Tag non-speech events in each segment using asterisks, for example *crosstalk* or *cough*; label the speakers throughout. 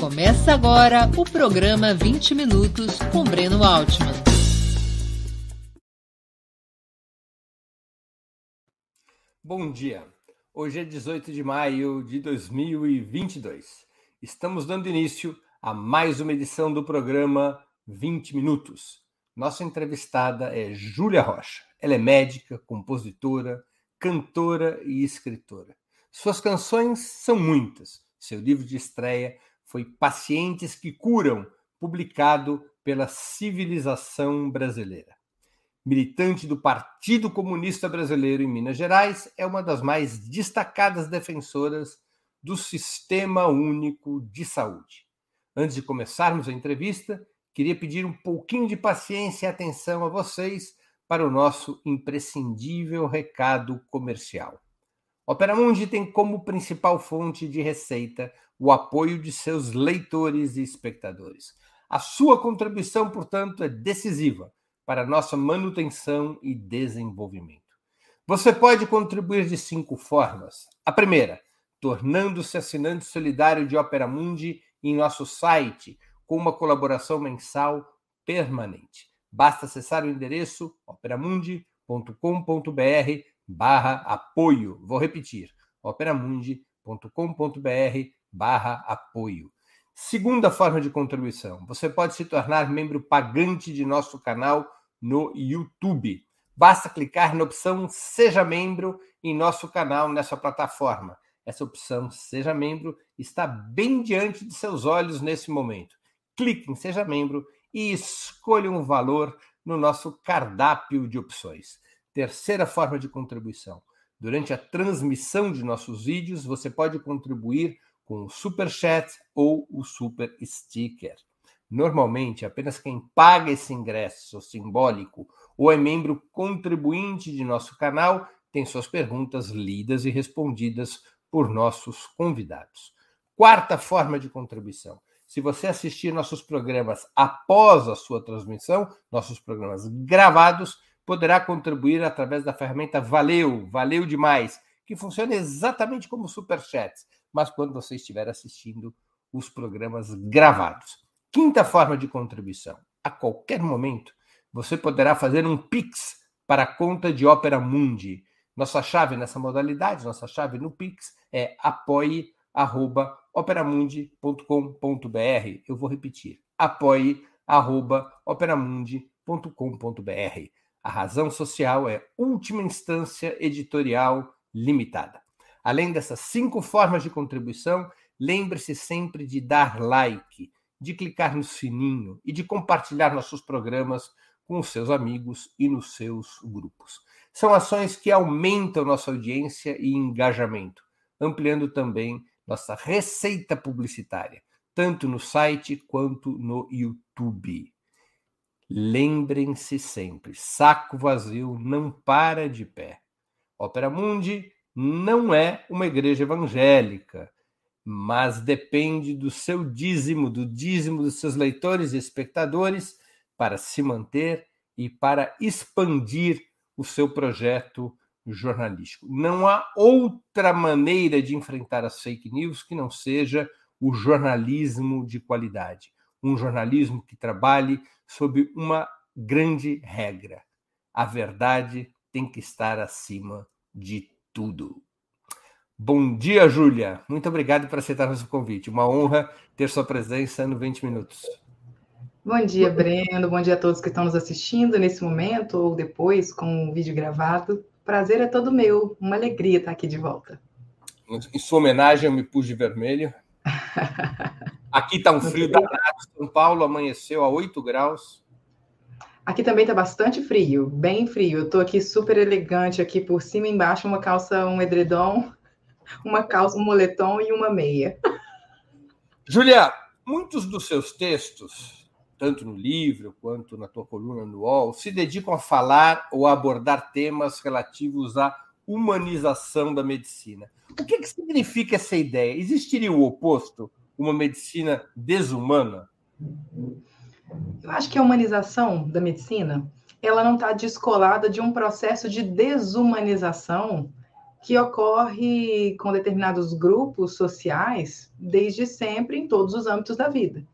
Speaker 1: Começa agora o programa 20 Minutos com Breno Altman.
Speaker 2: Bom dia. Hoje é 18 de maio de 2022. Estamos dando início a mais uma edição do programa 20 Minutos. Nossa entrevistada é Júlia Rocha. Ela é médica, compositora, cantora e escritora. Suas canções são muitas. Seu livro de estreia foi Pacientes que Curam, publicado pela Civilização Brasileira. Militante do Partido Comunista Brasileiro em Minas Gerais, é uma das mais destacadas defensoras do Sistema Único de Saúde. Antes de começarmos a entrevista, queria pedir um pouquinho de paciência e atenção a vocês para o nosso imprescindível recado comercial. Opera Mundi tem como principal fonte de receita o apoio de seus leitores e espectadores. A sua contribuição, portanto, é decisiva para nossa manutenção e desenvolvimento. Você pode contribuir de cinco formas. A primeira, tornando-se assinante solidário de Opera Mundi em nosso site, com uma colaboração mensal permanente. Basta acessar o endereço operamundi.com.br barra apoio. Vou repetir, operamundi.com.br barra apoio. Segunda forma de contribuição, você pode se tornar membro pagante de nosso canal no YouTube. Basta clicar na opção Seja Membro em nosso canal nessa plataforma. Essa opção Seja Membro está bem diante de seus olhos nesse momento. Clique em Seja Membro e escolha um valor no nosso cardápio de opções. Terceira forma de contribuição. Durante a transmissão de nossos vídeos, você pode contribuir com o Super Chat ou o Super Sticker. Normalmente, apenas quem paga esse ingresso simbólico ou é membro contribuinte de nosso canal tem suas perguntas lidas e respondidas por nossos convidados. Quarta forma de contribuição. Se você assistir nossos programas após a sua transmissão, nossos programas gravados, poderá contribuir através da ferramenta Valeu, valeu demais, que funciona exatamente como Super Chats mas quando você estiver assistindo os programas gravados. Quinta forma de contribuição: a qualquer momento você poderá fazer um Pix para a conta de Opera Mundi. Nossa chave nessa modalidade, nossa chave no Pix é apoie@operamundi.com.br. Eu vou repetir: apoie@operamundi.com.br. A razão social é última instância editorial limitada. Além dessas cinco formas de contribuição, lembre-se sempre de dar like, de clicar no sininho e de compartilhar nossos programas com os seus amigos e nos seus grupos. São ações que aumentam nossa audiência e engajamento, ampliando também nossa receita publicitária, tanto no site quanto no YouTube. Lembrem-se sempre: saco vazio não para de pé. Opera Mundi não é uma igreja evangélica, mas depende do seu dízimo, do dízimo dos seus leitores e espectadores para se manter e para expandir o seu projeto jornalístico. Não há outra maneira de enfrentar as fake news que não seja o jornalismo de qualidade, um jornalismo que trabalhe sob uma grande regra: a verdade tem que estar acima de tudo. Bom dia, Júlia. Muito obrigado por aceitar nosso convite. Uma honra ter sua presença no 20 Minutos.
Speaker 3: Bom dia, Breno. Bom dia a todos que estão nos assistindo nesse momento ou depois com o vídeo gravado. Prazer é todo meu. Uma alegria estar aqui de volta.
Speaker 2: Em sua homenagem, eu me pus de vermelho. *laughs* Aqui está um frio danado. São Paulo amanheceu a 8 graus.
Speaker 3: Aqui também está bastante frio, bem frio. Eu estou aqui super elegante, aqui por cima e embaixo, uma calça, um edredom, *laughs* uma calça, um moletom e uma meia. *laughs*
Speaker 2: Julia, muitos dos seus textos, tanto no livro quanto na tua coluna no UOL, se dedicam a falar ou a abordar temas relativos à humanização da medicina. O que, que significa essa ideia? Existiria o oposto? Uma medicina desumana?
Speaker 3: Eu acho que a humanização da medicina, ela não está descolada de um processo de desumanização que ocorre com determinados grupos sociais desde sempre em todos os âmbitos da vida.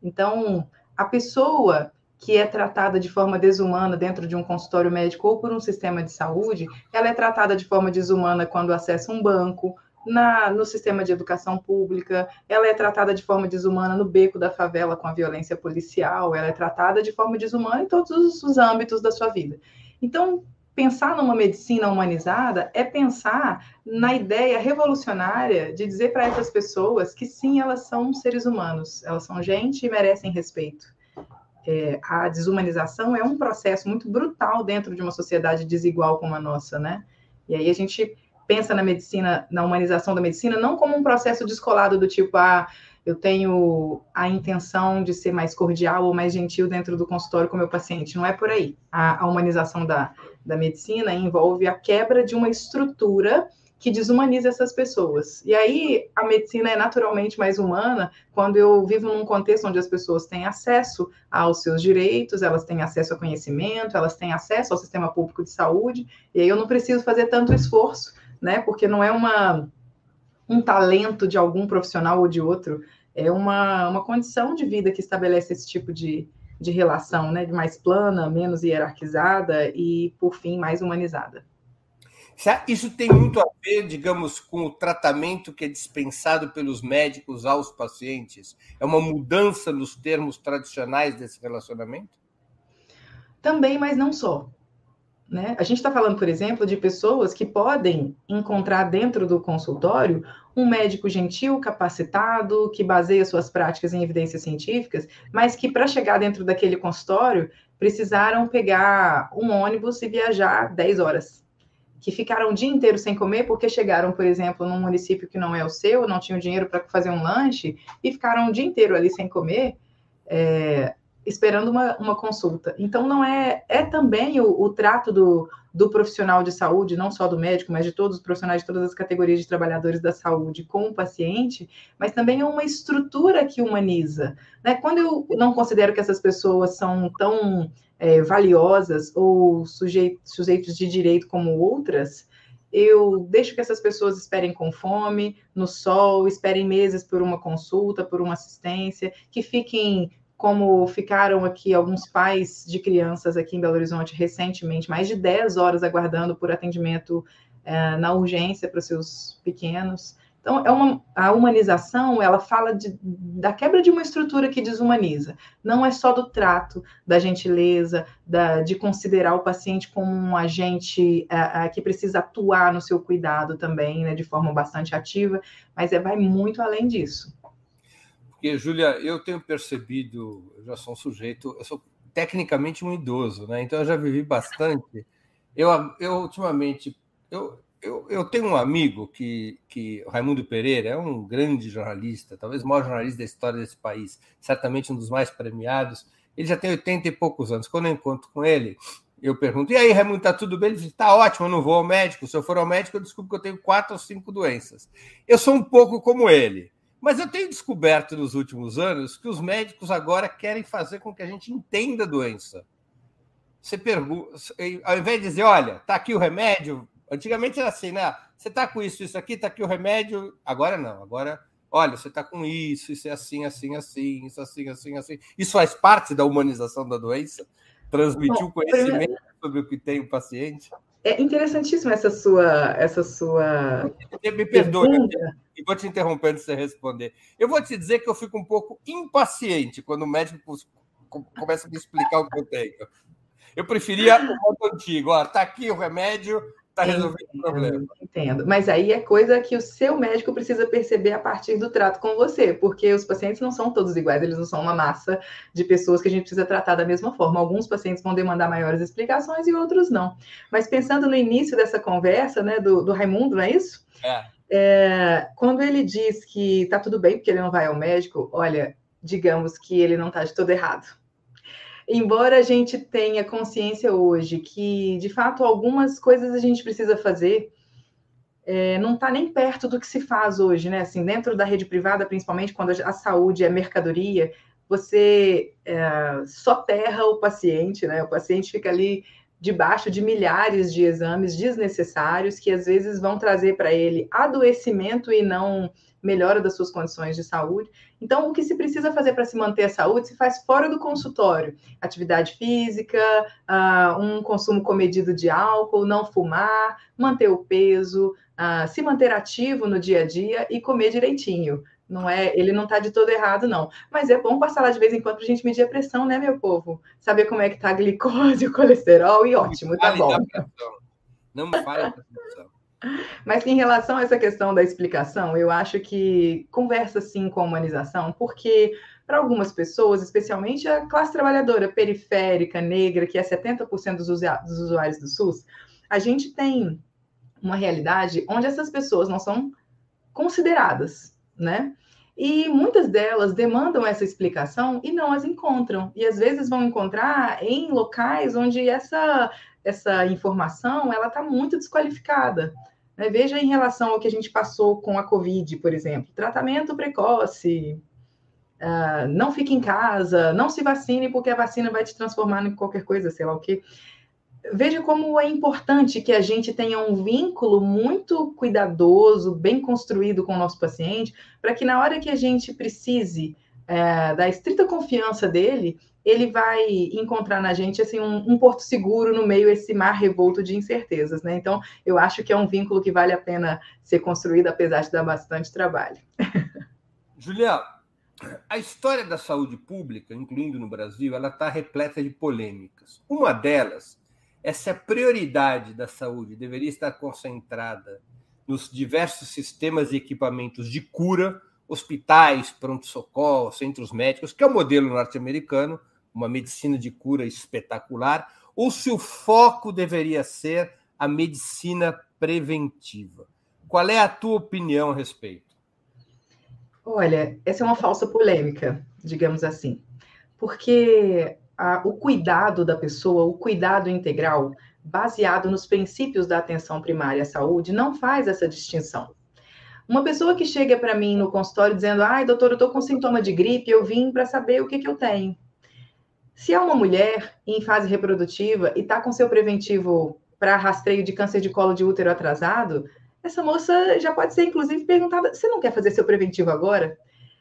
Speaker 3: Então, a pessoa que é tratada de forma desumana dentro de um consultório médico ou por um sistema de saúde, ela é tratada de forma desumana quando acessa um banco, na, no sistema de educação pública, ela é tratada de forma desumana no beco da favela com a violência policial, ela é tratada de forma desumana em todos os, os âmbitos da sua vida. Então, pensar numa medicina humanizada é pensar na ideia revolucionária de dizer para essas pessoas que sim, elas são seres humanos, elas são gente e merecem respeito. É, a desumanização é um processo muito brutal dentro de uma sociedade desigual como a nossa, né? E aí a gente pensa na medicina, na humanização da medicina, não como um processo descolado do tipo, ah, eu tenho a intenção de ser mais cordial ou mais gentil dentro do consultório com o meu paciente. Não é por aí. A, a humanização da, da medicina envolve a quebra de uma estrutura que desumaniza essas pessoas. E aí a medicina é naturalmente mais humana quando eu vivo num contexto onde as pessoas têm acesso aos seus direitos, elas têm acesso a conhecimento, elas têm acesso ao sistema público de saúde, e aí eu não preciso fazer tanto esforço né? Porque não é uma, um talento de algum profissional ou de outro, é uma, uma condição de vida que estabelece esse tipo de, de relação, né? De mais plana, menos hierarquizada e, por fim, mais humanizada.
Speaker 2: Isso tem muito a ver, digamos, com o tratamento que é dispensado pelos médicos aos pacientes? É uma mudança nos termos tradicionais desse relacionamento?
Speaker 3: Também, mas não só. Né? A gente está falando, por exemplo, de pessoas que podem encontrar dentro do consultório um médico gentil, capacitado, que baseia suas práticas em evidências científicas, mas que para chegar dentro daquele consultório precisaram pegar um ônibus e viajar 10 horas. Que ficaram o dia inteiro sem comer porque chegaram, por exemplo, num município que não é o seu, não tinham dinheiro para fazer um lanche e ficaram o dia inteiro ali sem comer. É, esperando uma, uma consulta. Então, não é. É também o, o trato do, do profissional de saúde, não só do médico, mas de todos os profissionais de todas as categorias de trabalhadores da saúde com o paciente, mas também é uma estrutura que humaniza. Né? Quando eu não considero que essas pessoas são tão é, valiosas ou sujeitos, sujeitos de direito como outras, eu deixo que essas pessoas esperem com fome, no sol, esperem meses por uma consulta, por uma assistência, que fiquem como ficaram aqui alguns pais de crianças aqui em Belo Horizonte recentemente, mais de 10 horas aguardando por atendimento é, na urgência para os seus pequenos. Então, é uma, a humanização, ela fala de, da quebra de uma estrutura que desumaniza. Não é só do trato, da gentileza, da, de considerar o paciente como um agente é, é, que precisa atuar no seu cuidado também, né, de forma bastante ativa, mas é, vai muito além disso.
Speaker 2: Porque, Júlia, eu tenho percebido, eu já sou um sujeito, eu sou tecnicamente um idoso, né? Então eu já vivi bastante. Eu, eu ultimamente, eu, eu, eu tenho um amigo que, que, Raimundo Pereira, é um grande jornalista, talvez o maior jornalista da história desse país, certamente um dos mais premiados. Ele já tem 80 e poucos anos. Quando eu encontro com ele, eu pergunto: e aí, Raimundo, tá tudo bem? Ele diz: tá ótimo, eu não vou ao médico. Se eu for ao médico, eu descubro que eu tenho quatro ou cinco doenças. Eu sou um pouco como ele. Mas eu tenho descoberto nos últimos anos que os médicos agora querem fazer com que a gente entenda a doença. Você pergunta, ao invés de dizer, olha, tá aqui o remédio, antigamente era assim, né? Você tá com isso, isso aqui, tá aqui o remédio. Agora não, agora, olha, você tá com isso, isso é assim, assim, assim, isso assim, assim, assim. Isso faz parte da humanização da doença? Transmitir o conhecimento sobre o que tem o paciente?
Speaker 3: É interessantíssima essa sua, essa sua.
Speaker 2: Me perdoe, e vou te interromper antes de você responder. Eu vou te dizer que eu fico um pouco impaciente quando o médico começa a me explicar o que eu tenho. Eu preferia o modo antigo. Ó, tá aqui o remédio, Está resolvendo o problema.
Speaker 3: Entendo. Mas aí é coisa que o seu médico precisa perceber a partir do trato com você, porque os pacientes não são todos iguais, eles não são uma massa de pessoas que a gente precisa tratar da mesma forma. Alguns pacientes vão demandar maiores explicações e outros não. Mas pensando no início dessa conversa, né, do, do Raimundo, não é isso? É. é quando ele diz que está tudo bem porque ele não vai ao médico, olha, digamos que ele não está de todo errado embora a gente tenha consciência hoje que, de fato, algumas coisas a gente precisa fazer, é, não está nem perto do que se faz hoje, né? Assim, dentro da rede privada, principalmente quando a saúde é mercadoria, você é, soterra o paciente, né? O paciente fica ali debaixo de milhares de exames desnecessários que às vezes vão trazer para ele adoecimento e não melhora das suas condições de saúde. Então, o que se precisa fazer para se manter a saúde se faz fora do consultório: atividade física, uh, um consumo comedido de álcool, não fumar, manter o peso, uh, se manter ativo no dia a dia e comer direitinho. Não é, ele não está de todo errado, não. Mas é bom passar lá de vez em quando para a gente medir a pressão, né, meu povo? Saber como é que está a glicose, *laughs* o colesterol e ótimo, tá bom.
Speaker 2: Não me fale da pressão.
Speaker 3: Mas em relação a essa questão da explicação, eu acho que conversa sim com a humanização, porque para algumas pessoas, especialmente a classe trabalhadora periférica, negra, que é 70% dos usuários do SUS, a gente tem uma realidade onde essas pessoas não são consideradas, né? E muitas delas demandam essa explicação e não as encontram. E às vezes vão encontrar em locais onde essa, essa informação ela está muito desqualificada. Né? Veja em relação ao que a gente passou com a Covid, por exemplo, tratamento precoce, uh, não fique em casa, não se vacine porque a vacina vai te transformar em qualquer coisa, sei lá o quê. Veja como é importante que a gente tenha um vínculo muito cuidadoso, bem construído com o nosso paciente, para que na hora que a gente precise é, da estrita confiança dele, ele vai encontrar na gente assim um, um, porto seguro no meio esse mar revolto de incertezas, né? Então, eu acho que é um vínculo que vale a pena ser construído, apesar de dar bastante trabalho. *laughs*
Speaker 2: Julia, a história da saúde pública, incluindo no Brasil, ela está repleta de polêmicas. Uma delas é se a prioridade da saúde deveria estar concentrada nos diversos sistemas e equipamentos de cura, hospitais, pronto-socorro, centros médicos, que é o modelo norte-americano, uma medicina de cura espetacular, ou se o foco deveria ser a medicina preventiva. Qual é a tua opinião a respeito?
Speaker 3: Olha, essa é uma falsa polêmica, digamos assim, porque a, o cuidado da pessoa, o cuidado integral, baseado nos princípios da atenção primária à saúde, não faz essa distinção. Uma pessoa que chega para mim no consultório dizendo: ai, doutor, eu estou com sintoma de gripe, eu vim para saber o que, que eu tenho. Se é uma mulher em fase reprodutiva e está com seu preventivo para rastreio de câncer de colo de útero atrasado, essa moça já pode ser, inclusive, perguntada: você não quer fazer seu preventivo agora?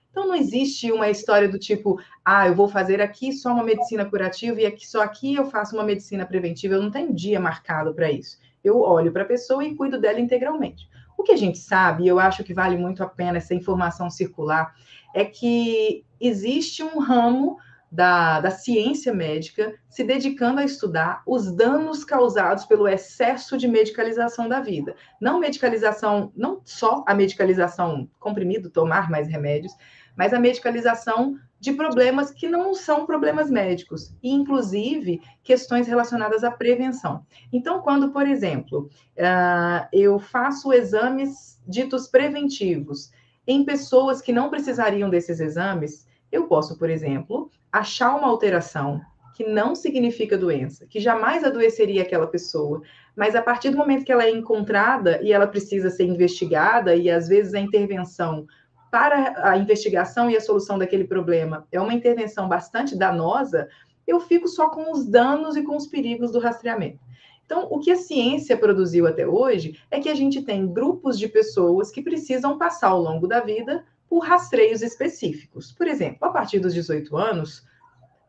Speaker 3: Então, não existe uma história do tipo, ah, eu vou fazer aqui só uma medicina curativa e aqui só aqui eu faço uma medicina preventiva. Eu não tenho dia marcado para isso. Eu olho para a pessoa e cuido dela integralmente. O que a gente sabe, e eu acho que vale muito a pena essa informação circular, é que existe um ramo da, da ciência médica se dedicando a estudar os danos causados pelo excesso de medicalização da vida. Não medicalização, não só a medicalização comprimido, tomar mais remédios, mas a medicalização de problemas que não são problemas médicos, e inclusive questões relacionadas à prevenção. Então, quando, por exemplo, uh, eu faço exames ditos preventivos em pessoas que não precisariam desses exames, eu posso, por exemplo, achar uma alteração que não significa doença, que jamais adoeceria aquela pessoa, mas a partir do momento que ela é encontrada e ela precisa ser investigada, e às vezes a intervenção para a investigação e a solução daquele problema é uma intervenção bastante danosa, eu fico só com os danos e com os perigos do rastreamento. Então, o que a ciência produziu até hoje é que a gente tem grupos de pessoas que precisam passar ao longo da vida por rastreios específicos. Por exemplo, a partir dos 18 anos,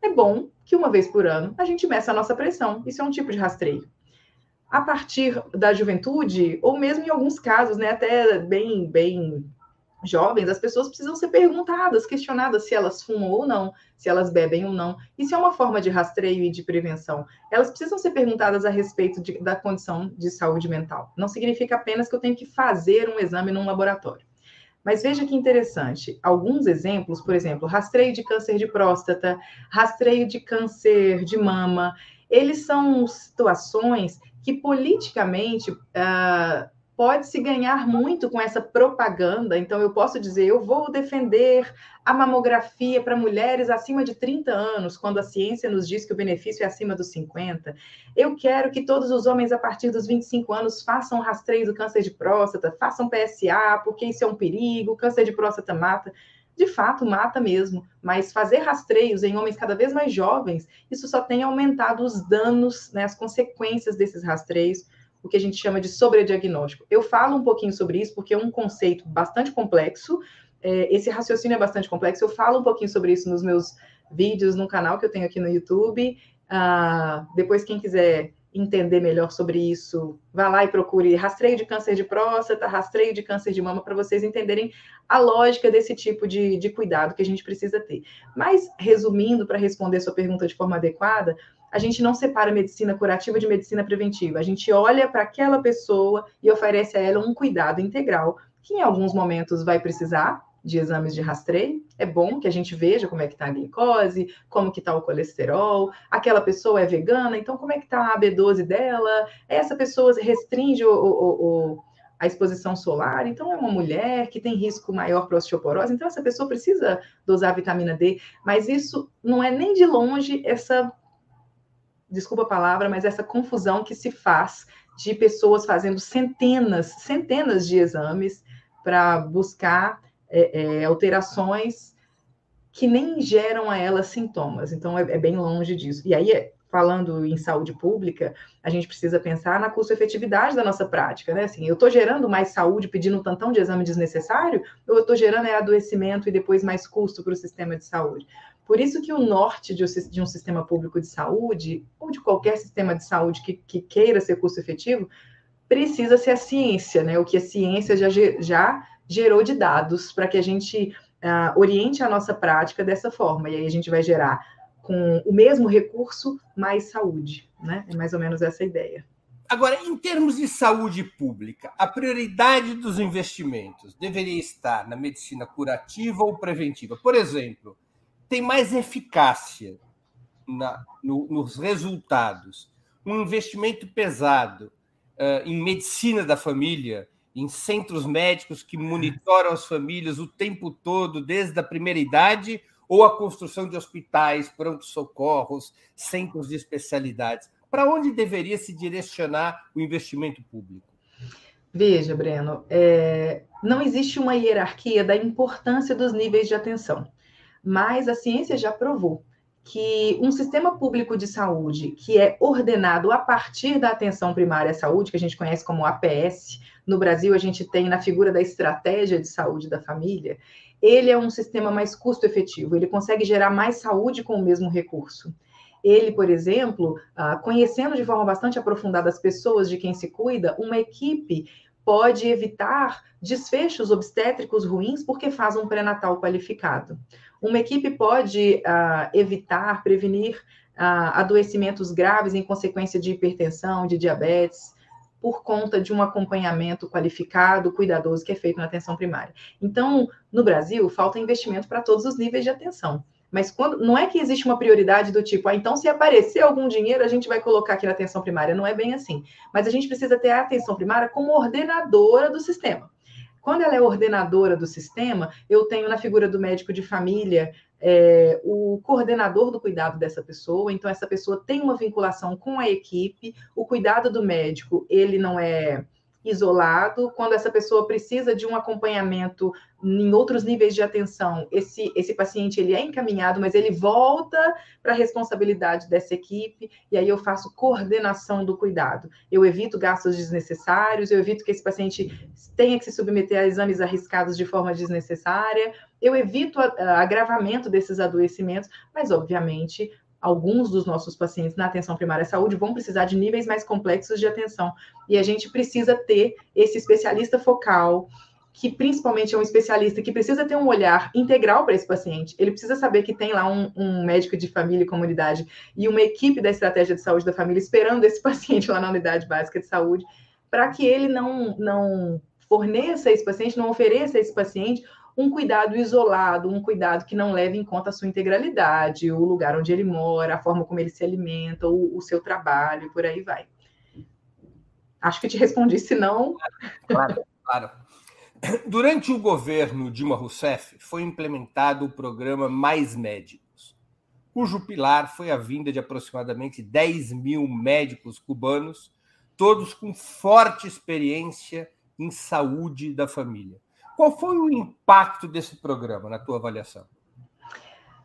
Speaker 3: é bom que uma vez por ano a gente meça a nossa pressão. Isso é um tipo de rastreio. A partir da juventude, ou mesmo em alguns casos, né, até bem, bem jovens, as pessoas precisam ser perguntadas, questionadas se elas fumam ou não, se elas bebem ou não. Isso é uma forma de rastreio e de prevenção. Elas precisam ser perguntadas a respeito de, da condição de saúde mental. Não significa apenas que eu tenho que fazer um exame num laboratório. Mas veja que interessante, alguns exemplos, por exemplo, rastreio de câncer de próstata, rastreio de câncer de mama, eles são situações que politicamente uh, pode-se ganhar muito com essa propaganda. Então, eu posso dizer, eu vou defender a mamografia para mulheres acima de 30 anos, quando a ciência nos diz que o benefício é acima dos 50. Eu quero que todos os homens a partir dos 25 anos façam rastreio do câncer de próstata, façam PSA, porque isso é um perigo, câncer de próstata mata. de fato mata mesmo, mas fazer rastreios em homens cada vez mais jovens, isso só tem aumentado os danos, né, as consequências desses rastreios, o que a gente chama de sobrediagnóstico. Eu falo um pouquinho sobre isso porque é um conceito bastante complexo, é, esse raciocínio é bastante complexo, eu falo um pouquinho sobre isso nos meus vídeos no canal que eu tenho aqui no YouTube. Uh, depois, quem quiser entender melhor sobre isso, vá lá e procure rastreio de câncer de próstata, rastreio de câncer de mama, para vocês entenderem a lógica desse tipo de, de cuidado que a gente precisa ter. Mas, resumindo, para responder sua pergunta de forma adequada, a gente não separa medicina curativa de medicina preventiva. A gente olha para aquela pessoa e oferece a ela um cuidado integral, que em alguns momentos vai precisar, de exames de rastreio. É bom que a gente veja como é que está a glicose, como que está o colesterol. Aquela pessoa é vegana, então como é que está a B12 dela? Essa pessoa restringe o, o, o, a exposição solar, então é uma mulher que tem risco maior para osteoporose, então essa pessoa precisa dosar vitamina D. Mas isso não é nem de longe essa, desculpa a palavra, mas essa confusão que se faz de pessoas fazendo centenas, centenas de exames para buscar é, é, alterações que nem geram a ela sintomas. Então, é, é bem longe disso. E aí, falando em saúde pública, a gente precisa pensar na custo-efetividade da nossa prática, né? Assim, eu estou gerando mais saúde pedindo um tantão de exame desnecessário, ou eu estou gerando é, adoecimento e depois mais custo para o sistema de saúde? Por isso que o norte de, um sistema público de saúde, ou de qualquer sistema de saúde que, que queira ser custo-efetivo, precisa ser a ciência, né? O que a ciência já, já gerou de dados para que a gente uh, oriente a nossa prática dessa forma. E aí a gente vai gerar com o mesmo recurso mais saúde, né? É mais ou menos essa a ideia.
Speaker 2: Agora, em termos de saúde pública, a prioridade dos investimentos deveria estar na medicina curativa ou preventiva? Por exemplo, tem mais eficácia na, no, nos resultados um investimento pesado uh, em medicina da família em centros médicos que monitoram as famílias o tempo todo, desde a primeira idade, ou a construção de hospitais, pronto-socorros, centros de especialidades. Para onde deveria se direcionar o investimento público?
Speaker 3: Veja, Breno, é, não existe uma hierarquia da importância dos níveis de atenção, mas a ciência já provou que um sistema público de saúde que é ordenado a partir da atenção primária à saúde, que a gente conhece como APS, no Brasil a gente tem na figura da estratégia de saúde da família, ele é um sistema mais custo efetivo, ele consegue gerar mais saúde com o mesmo recurso. Ele, por exemplo, ah, conhecendo de forma bastante aprofundada as pessoas de quem se cuida, uma equipe pode evitar desfechos obstétricos ruins porque faz um pré-natal qualificado. Uma equipe pode uh, evitar, prevenir uh, adoecimentos graves em consequência de hipertensão, de diabetes, por conta de um acompanhamento qualificado, cuidadoso que é feito na atenção primária. Então, no Brasil, falta investimento para todos os níveis de atenção. Mas quando não é que existe uma prioridade do tipo, ah, então se aparecer algum dinheiro, a gente vai colocar aqui na atenção primária. Não é bem assim. Mas a gente precisa ter a atenção primária como ordenadora do sistema. Quando ela é ordenadora do sistema, eu tenho na figura do médico de família é, o coordenador do cuidado dessa pessoa, então essa pessoa tem uma vinculação com a equipe, o cuidado do médico, ele não é isolado, quando essa pessoa precisa de um acompanhamento em outros níveis de atenção, esse, esse paciente ele é encaminhado, mas ele volta para a responsabilidade dessa equipe, e aí eu faço coordenação do cuidado. Eu evito gastos desnecessários, eu evito que esse paciente tenha que se submeter a exames arriscados de forma desnecessária, eu evito agravamento desses adoecimentos, mas obviamente alguns dos nossos pacientes na atenção primária à saúde vão precisar de níveis mais complexos de atenção. E a gente precisa ter esse especialista focal, que principalmente é um especialista que precisa ter um olhar integral para esse paciente. Ele precisa saber que tem lá um, um, médico de família e comunidade e uma equipe da estratégia de saúde da família esperando esse *laughs* paciente lá na unidade básica de saúde, para que ele não, não forneça esse paciente, não ofereça esse paciente um cuidado isolado, um cuidado que não leve em conta a sua integralidade, o lugar onde ele mora, a forma como ele se alimenta, o, o seu trabalho, e por aí vai. Acho que te respondi, se não.
Speaker 2: Claro, claro. Durante o governo Dilma Rousseff, foi implementado o programa Mais Médicos, cujo pilar foi a vinda de aproximadamente 10 mil médicos cubanos, todos com forte experiência em saúde da família Qual foi o impacto desse programa na tua avaliação?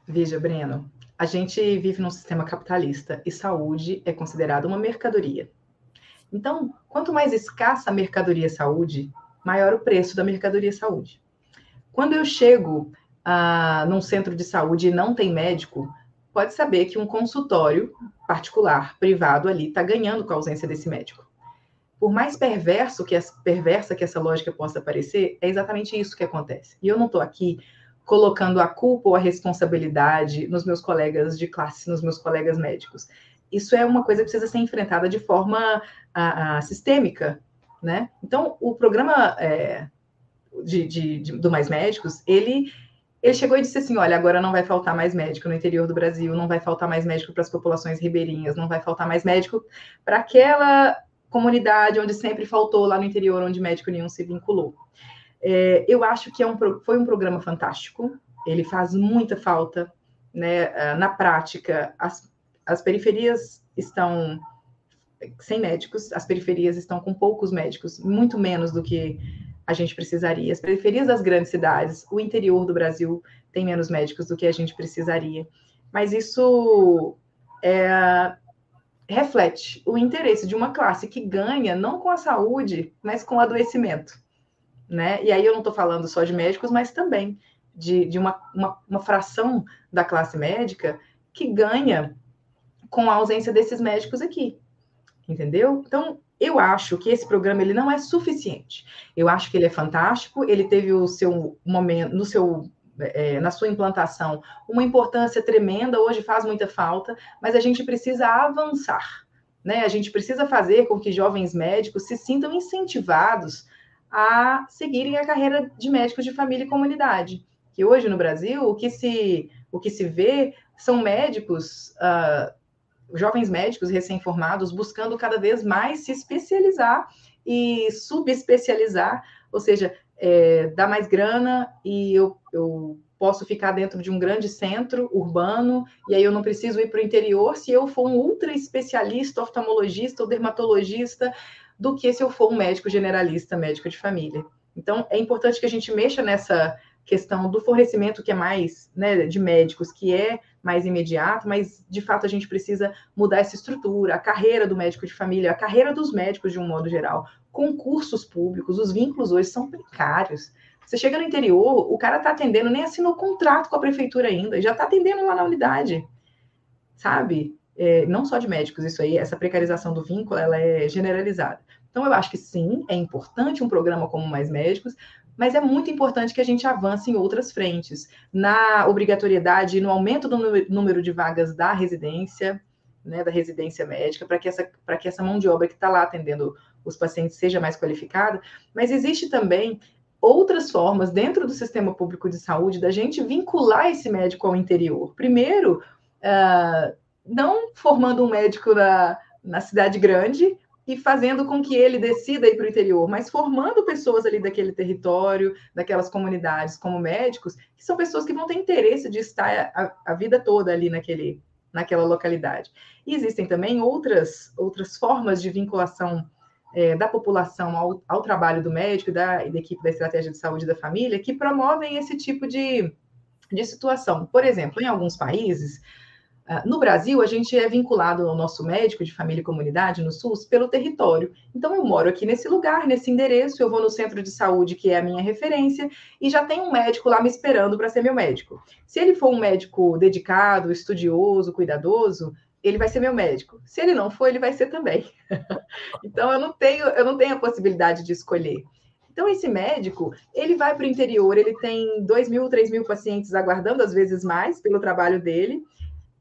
Speaker 3: Veja, Breno, a gente vive num sistema capitalista e saúde é considerada uma mercadoria. Então, quanto mais escassa a mercadoria saúde, maior o preço da mercadoria saúde. Quando eu chego ah, num centro de saúde e não tem médico, pode saber que um consultório particular, privado ali, está ganhando com a ausência desse médico. Por mais perverso que perversa que essa lógica possa parecer, é exatamente isso que acontece. E eu não estou aqui colocando a culpa ou a responsabilidade nos meus colegas de classe, nos meus colegas médicos. Isso é uma coisa que precisa ser enfrentada de forma a, a sistêmica, né? Então, o programa é, de, de, de, do Mais Médicos, ele, ele chegou e disse assim, olha, agora não vai faltar mais médico no interior do Brasil, não vai faltar mais médico para as populações ribeirinhas, não vai faltar mais médico para aquela comunidade onde sempre faltou lá no interior, onde médico nenhum se vinculou. É, eu acho que é um, foi um programa fantástico, ele faz muita falta, né? Na prática, as, as periferias estão sem médicos, as periferias estão com poucos médicos, muito menos do que a gente precisaria. As periferias das grandes cidades, o interior do Brasil tem menos médicos do que a gente precisaria. Mas isso é, reflete o interesse de uma classe que ganha não com a saúde, mas com o adoecimento. Né? E aí eu não estou falando só de médicos, mas também de, de uma, uma, uma fração da classe médica que ganha com a ausência desses médicos aqui entendeu? Então, eu acho que esse programa ele não é suficiente. Eu acho que ele é fantástico, ele teve o seu momento, no seu é, na sua implantação, uma importância tremenda, hoje faz muita falta, mas a gente precisa avançar. Né? A gente precisa fazer com que jovens médicos se sintam incentivados a seguirem a carreira de médicos de família e comunidade. Que hoje no Brasil, o que se, o que se vê são médicos uh, jovens médicos recém-formados buscando cada vez mais se especializar e subespecializar, ou seja, é, dar mais grana e eu, eu posso ficar dentro de um grande centro urbano e aí eu não preciso ir para o interior se eu for um ultra especialista, oftalmologista ou dermatologista, do que se eu for um médico generalista, médico de família. Então, é importante que a gente mexa nessa questão do fornecimento que é mais, né, de médicos, que é mais imediato, mas de fato a gente precisa mudar essa estrutura, a carreira do médico de família, a carreira dos médicos de um modo geral, concursos públicos, os vínculos hoje são precários. Você chega no interior, o cara está atendendo, nem assinou contrato com a prefeitura ainda, já está atendendo lá na unidade, sabe? É, não só de médicos, isso aí, essa precarização do vínculo, ela é generalizada. Então, eu acho que sim, é importante um programa como Mais Médicos, mas é muito importante que a gente avance em outras frentes, na obrigatoriedade, no aumento do número de vagas da residência, né, da residência médica, para que, essa, que essa mão de obra que está lá atendendo os pacientes seja mais qualificada, mas existe também outras formas dentro do sistema público de saúde da gente vincular esse médico ao interior. Primeiro, uh, não formando um médico na, na cidade grande, e fazendo com que ele decida ir para o interior, mas formando pessoas ali daquele território, daquelas comunidades como médicos, que são pessoas que vão ter interesse de estar a, a vida toda ali naquele, naquela localidade. E existem também outras, outras formas de vinculação é, da população ao, ao, trabalho do médico da, e da equipe da estratégia de saúde da família que promovem esse tipo de, de situação. Por exemplo, em alguns países, no Brasil, a gente é vinculado ao nosso médico de família e comunidade no SUS pelo território. Então, eu moro aqui nesse lugar, nesse endereço, eu vou no centro de saúde, que é a minha referência, e já tem um médico lá me esperando para ser meu médico. Se ele for um médico dedicado, estudioso, cuidadoso, ele vai ser meu médico. Se ele não for, ele vai ser também. *laughs* então, eu não tenho, eu não tenho a possibilidade de escolher. Então, esse médico, ele vai para o interior, ele tem dois mil, três mil pacientes aguardando, às vezes mais, pelo trabalho dele,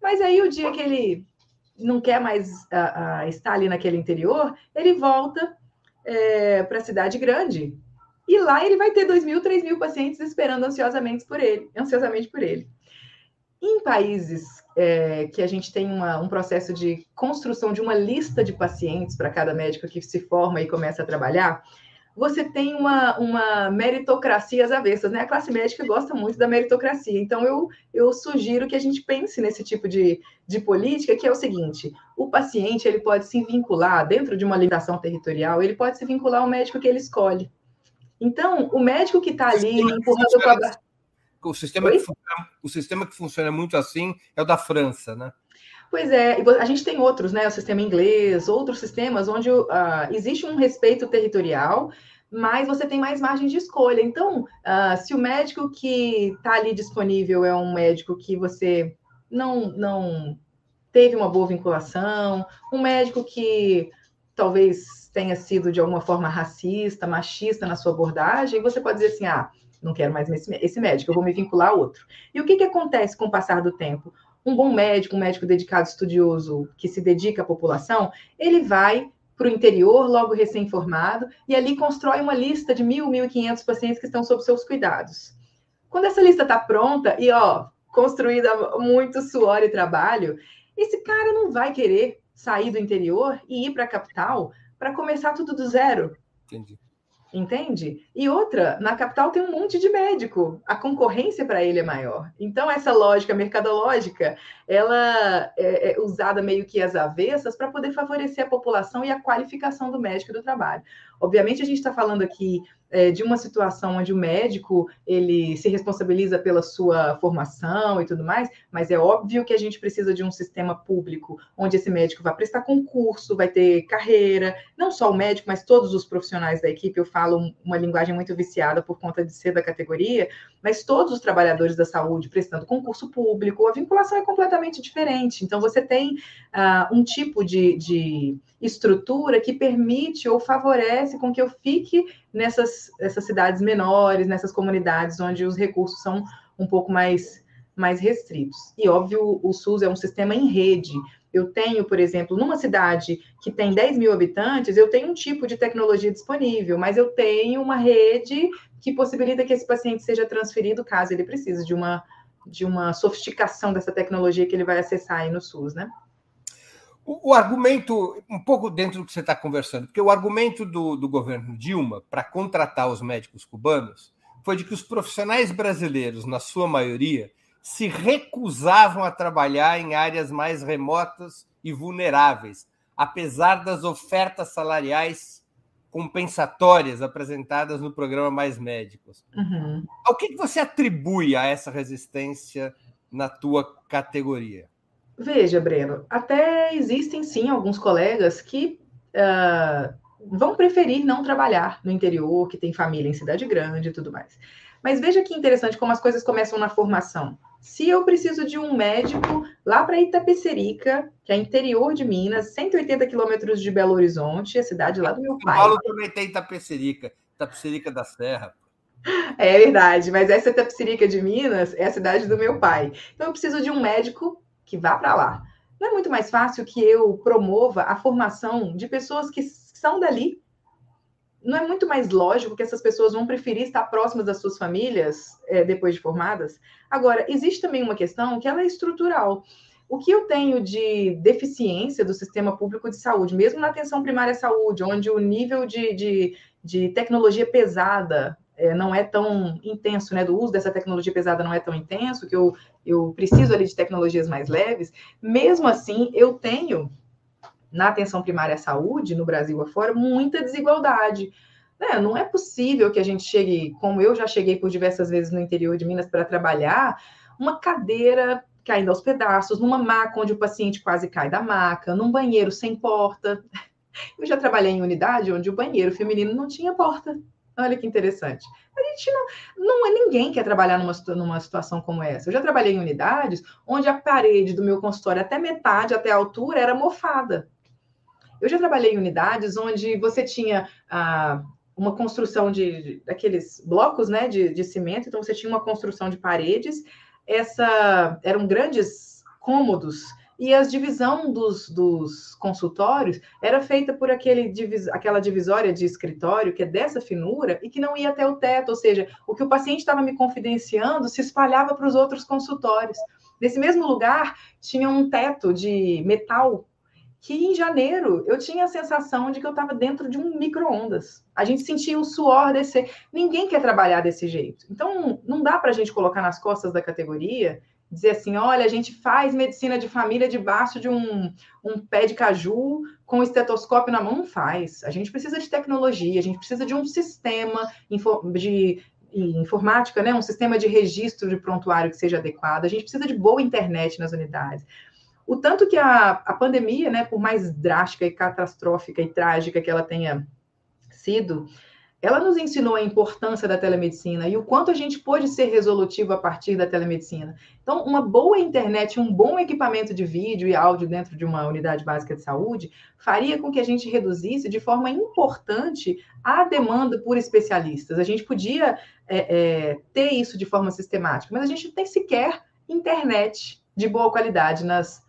Speaker 3: mas aí o dia que ele não quer mais uh, uh, estar ali naquele interior, ele volta é, para a cidade grande. E lá ele vai ter 2 mil, 3 mil pacientes esperando ansiosamente por ele, ansiosamente por ele. Em países é, que a gente tem uma, um processo de construção de uma lista de pacientes para cada médico que se forma e começa a trabalhar, você tem uma, uma meritocracia às avessas, né? A classe médica gosta muito da meritocracia. Então, eu, eu sugiro que a gente pense nesse tipo de, de política, que é o seguinte: o paciente ele pode se vincular, dentro de uma limitação territorial, ele pode se vincular ao médico que ele escolhe. Então, o médico que está ali empurrando com a...
Speaker 2: O sistema, que funciona, o sistema que funciona muito assim é o da França, né?
Speaker 3: Pois é, a gente tem outros, né? O sistema inglês, outros sistemas onde uh, existe um respeito territorial, mas você tem mais margem de escolha. Então, uh, se o médico que está ali disponível é um médico que você não, não teve uma boa vinculação, um médico que talvez tenha sido de alguma forma racista, machista na sua abordagem, você pode dizer assim: ah, não quero mais esse, médico, eu vou me vincular a outro. E o que, que acontece com o passar do tempo? Um bom médico, um médico dedicado, estudioso, que se dedica à população, ele vai para o interior, logo recém-formado, e ali constrói uma lista de mil, mil e quinhentos pacientes que estão sob seus cuidados. Quando essa lista está pronta e, ó, construída muito suor e trabalho, esse cara não vai querer sair do interior e ir para a capital para começar tudo do zero. Entendi. Entende? E outra, na capital tem um monte de médico, a concorrência para ele é maior. Então, essa lógica mercadológica, ela é, é usada meio que às avessas para poder favorecer a população e a qualificação do médico do trabalho. Obviamente, a gente está falando aqui é, de uma situação onde o médico ele se responsabiliza pela sua formação e tudo mais, mas é óbvio que a gente precisa de um sistema público onde esse médico vai prestar concurso, vai ter carreira, não só o médico, mas todos os profissionais da equipe. Eu falo uma linguagem muito viciada por conta de ser da categoria, mas todos os trabalhadores da saúde prestando concurso público, a vinculação é completamente diferente. Então, você tem uh, um tipo de, de estrutura que permite ou favorece com que eu fique nessas, nessas cidades menores, nessas comunidades onde os recursos são um pouco mais, mais restritos. E, óbvio, o SUS é um sistema em rede. Eu tenho, por exemplo, numa cidade que tem 10 mil habitantes, eu tenho um tipo de tecnologia disponível, mas eu tenho uma rede que possibilita que esse paciente seja transferido caso ele precise de uma, de uma sofisticação dessa tecnologia que ele vai acessar aí no SUS, né?
Speaker 2: O, o, argumento, um pouco dentro do que você está conversando, porque o argumento do, do governo Dilma para contratar os médicos cubanos foi de que os profissionais brasileiros, na sua maioria, se recusavam a trabalhar em áreas mais remotas e vulneráveis, apesar das ofertas salariais compensatórias apresentadas no programa Mais Médicos. Uhum. Ao que você atribui a essa resistência na tua categoria?
Speaker 3: Veja, Breno, até existem sim alguns colegas que uh, vão preferir não trabalhar no interior, que tem família em cidade grande e tudo mais. Mas veja que interessante como as coisas começam na formação. Se eu preciso de um médico lá para Itapecerica, que é interior de Minas, 180 quilômetros de Belo Horizonte, a cidade lá do meu pai.
Speaker 2: Paulo também tem Itapecerica, Itapecerica da Serra.
Speaker 3: É verdade, mas essa Itapecerica de Minas é a cidade do meu pai. Então eu preciso de um médico que vá para lá. Não é muito mais fácil que eu promova a formação de pessoas que são dali? Não é muito mais lógico que essas pessoas vão preferir estar próximas das suas famílias é, depois de formadas? Agora, existe também uma questão que ela é estrutural. O que eu tenho de deficiência do sistema público de saúde, mesmo na atenção primária à saúde, onde o nível de, de, de tecnologia pesada é, não é tão intenso, né? Do uso dessa tecnologia pesada não é tão intenso, que eu, eu preciso ali de tecnologias mais leves. Mesmo assim, eu tenho na atenção primária à saúde, no Brasil afora, muita desigualdade. Né? Não é possível que a gente chegue, como eu já cheguei por diversas vezes no interior de Minas para trabalhar, uma cadeira caindo aos pedaços, numa maca onde o paciente quase cai da maca, num banheiro sem porta. *laughs* Eu já trabalhei em unidade onde o banheiro feminino não tinha porta. Olha que interessante. A gente não, não é ninguém quer trabalhar numa, numa situação como essa. Eu já trabalhei em unidades onde a parede do meu consultório, até metade, até a altura, era mofada. Eu já trabalhei em unidades onde você tinha ah, uma construção de, daqueles blocos né, de, de cimento, então você tinha uma construção de paredes, essa eram grandes cômodos e a divisão dos, dos consultórios era feita por aquele, aquela divisória de escritório que é dessa finura e que não ia até o teto, ou seja, o que o paciente estava me confidenciando se espalhava para os outros consultórios. Nesse mesmo lugar tinha um teto de metal que em janeiro eu tinha a sensação de que eu estava dentro de um micro-ondas. A gente sentia o suor descer. Ninguém quer trabalhar desse jeito. Então, não dá para a gente colocar nas costas da categoria dizer assim: olha, a gente faz medicina de família debaixo de um, um pé de caju com estetoscópio na mão. Não faz. A gente precisa de tecnologia, a gente precisa de um sistema de informática, né? um sistema de registro de prontuário que seja adequado, a gente precisa de boa internet nas unidades. O tanto que a, a pandemia, né, por mais drástica e catastrófica e trágica que ela tenha sido, ela nos ensinou a importância da telemedicina e o quanto a gente pode ser resolutivo a partir da telemedicina. Então, uma boa internet, um bom equipamento de vídeo e áudio dentro de uma unidade básica de saúde faria com que a gente reduzisse de forma importante a demanda por especialistas. A gente podia é, é, ter isso de forma sistemática, mas a gente não tem sequer internet de boa qualidade nas,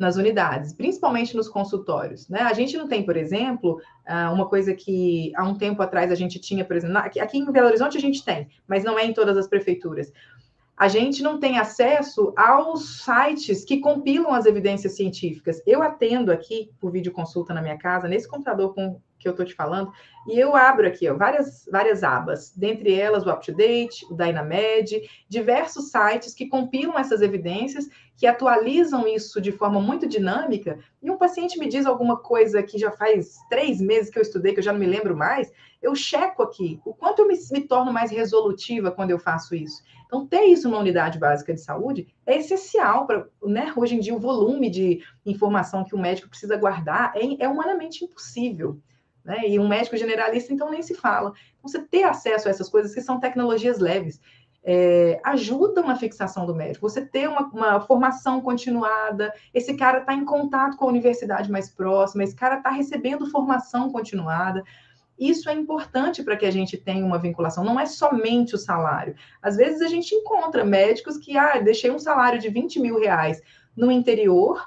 Speaker 3: nas unidades, principalmente nos consultórios. Né? A gente não tem, por exemplo, ah, uma coisa que há um tempo atrás a gente tinha, por exemplo, aqui em Belo Horizonte a gente tem, mas não é em todas as prefeituras. A gente não tem acesso aos sites que compilam as evidências científicas. Eu atendo aqui por videoconsulta na minha casa, nesse computador com que eu estou te falando, e eu abro aqui ó, várias, várias abas, dentre elas o UpToDate, o Dynamed, diversos sites que compilam essas evidências, que atualizam isso de forma muito dinâmica, e um paciente me diz alguma coisa que já faz três meses que eu estudei, que eu já não me lembro mais, eu checo aqui o quanto eu me, me torno mais resolutiva quando eu faço isso. Então, ter isso numa unidade básica de saúde é essencial para, né? Hoje em dia, o volume de informação que o médico precisa guardar é, é humanamente impossível. Né? E um médico generalista, então, nem se fala. Então, você ter acesso a essas coisas que são tecnologias leves. É, ajudam na fixação do médico. Você ter uma, uma formação continuada, esse cara está em contato com a universidade mais próxima, esse cara está recebendo formação continuada. Isso é importante para que a gente tenha uma vinculação, não é somente o salário. Às vezes a gente encontra médicos que, ah, deixei um salário de 20 mil reais no interior,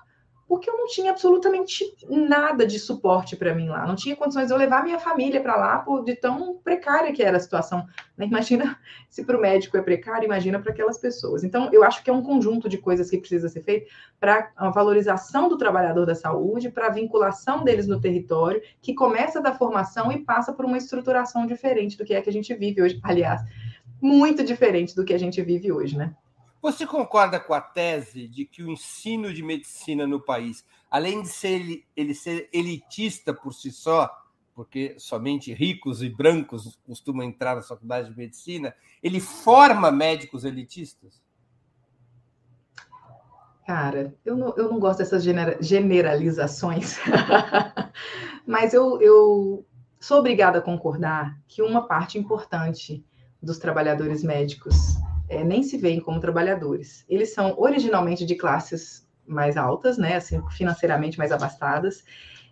Speaker 3: porque eu não tinha absolutamente nada de suporte para mim lá. Não tinha condições de eu levar minha família para lá por, de tão precária que era a situação. Né? Imagina *laughs* se para o médico é precário, imagina para aquelas pessoas. Então, eu acho que é um conjunto de coisas que precisa ser feito para a valorização do trabalhador da saúde, para a vinculação deles no território, que começa da formação e passa por uma estruturação diferente do que é que a gente vive hoje. Aliás, muito diferente do que a gente vive hoje, né?
Speaker 2: Você concorda com a tese de que o ensino de medicina no país, além de ser ele, ser elitista por si só, porque somente ricos e brancos costumam entrar na faculdade de medicina, ele forma médicos elitistas?
Speaker 3: Cara, eu não, eu não gosto dessas generalizações, *laughs* mas eu, eu sou obrigada a concordar que uma parte importante dos trabalhadores médicos é, nem se veem como trabalhadores. Eles são originalmente de classes mais altas, né, assim, financeiramente mais abastadas,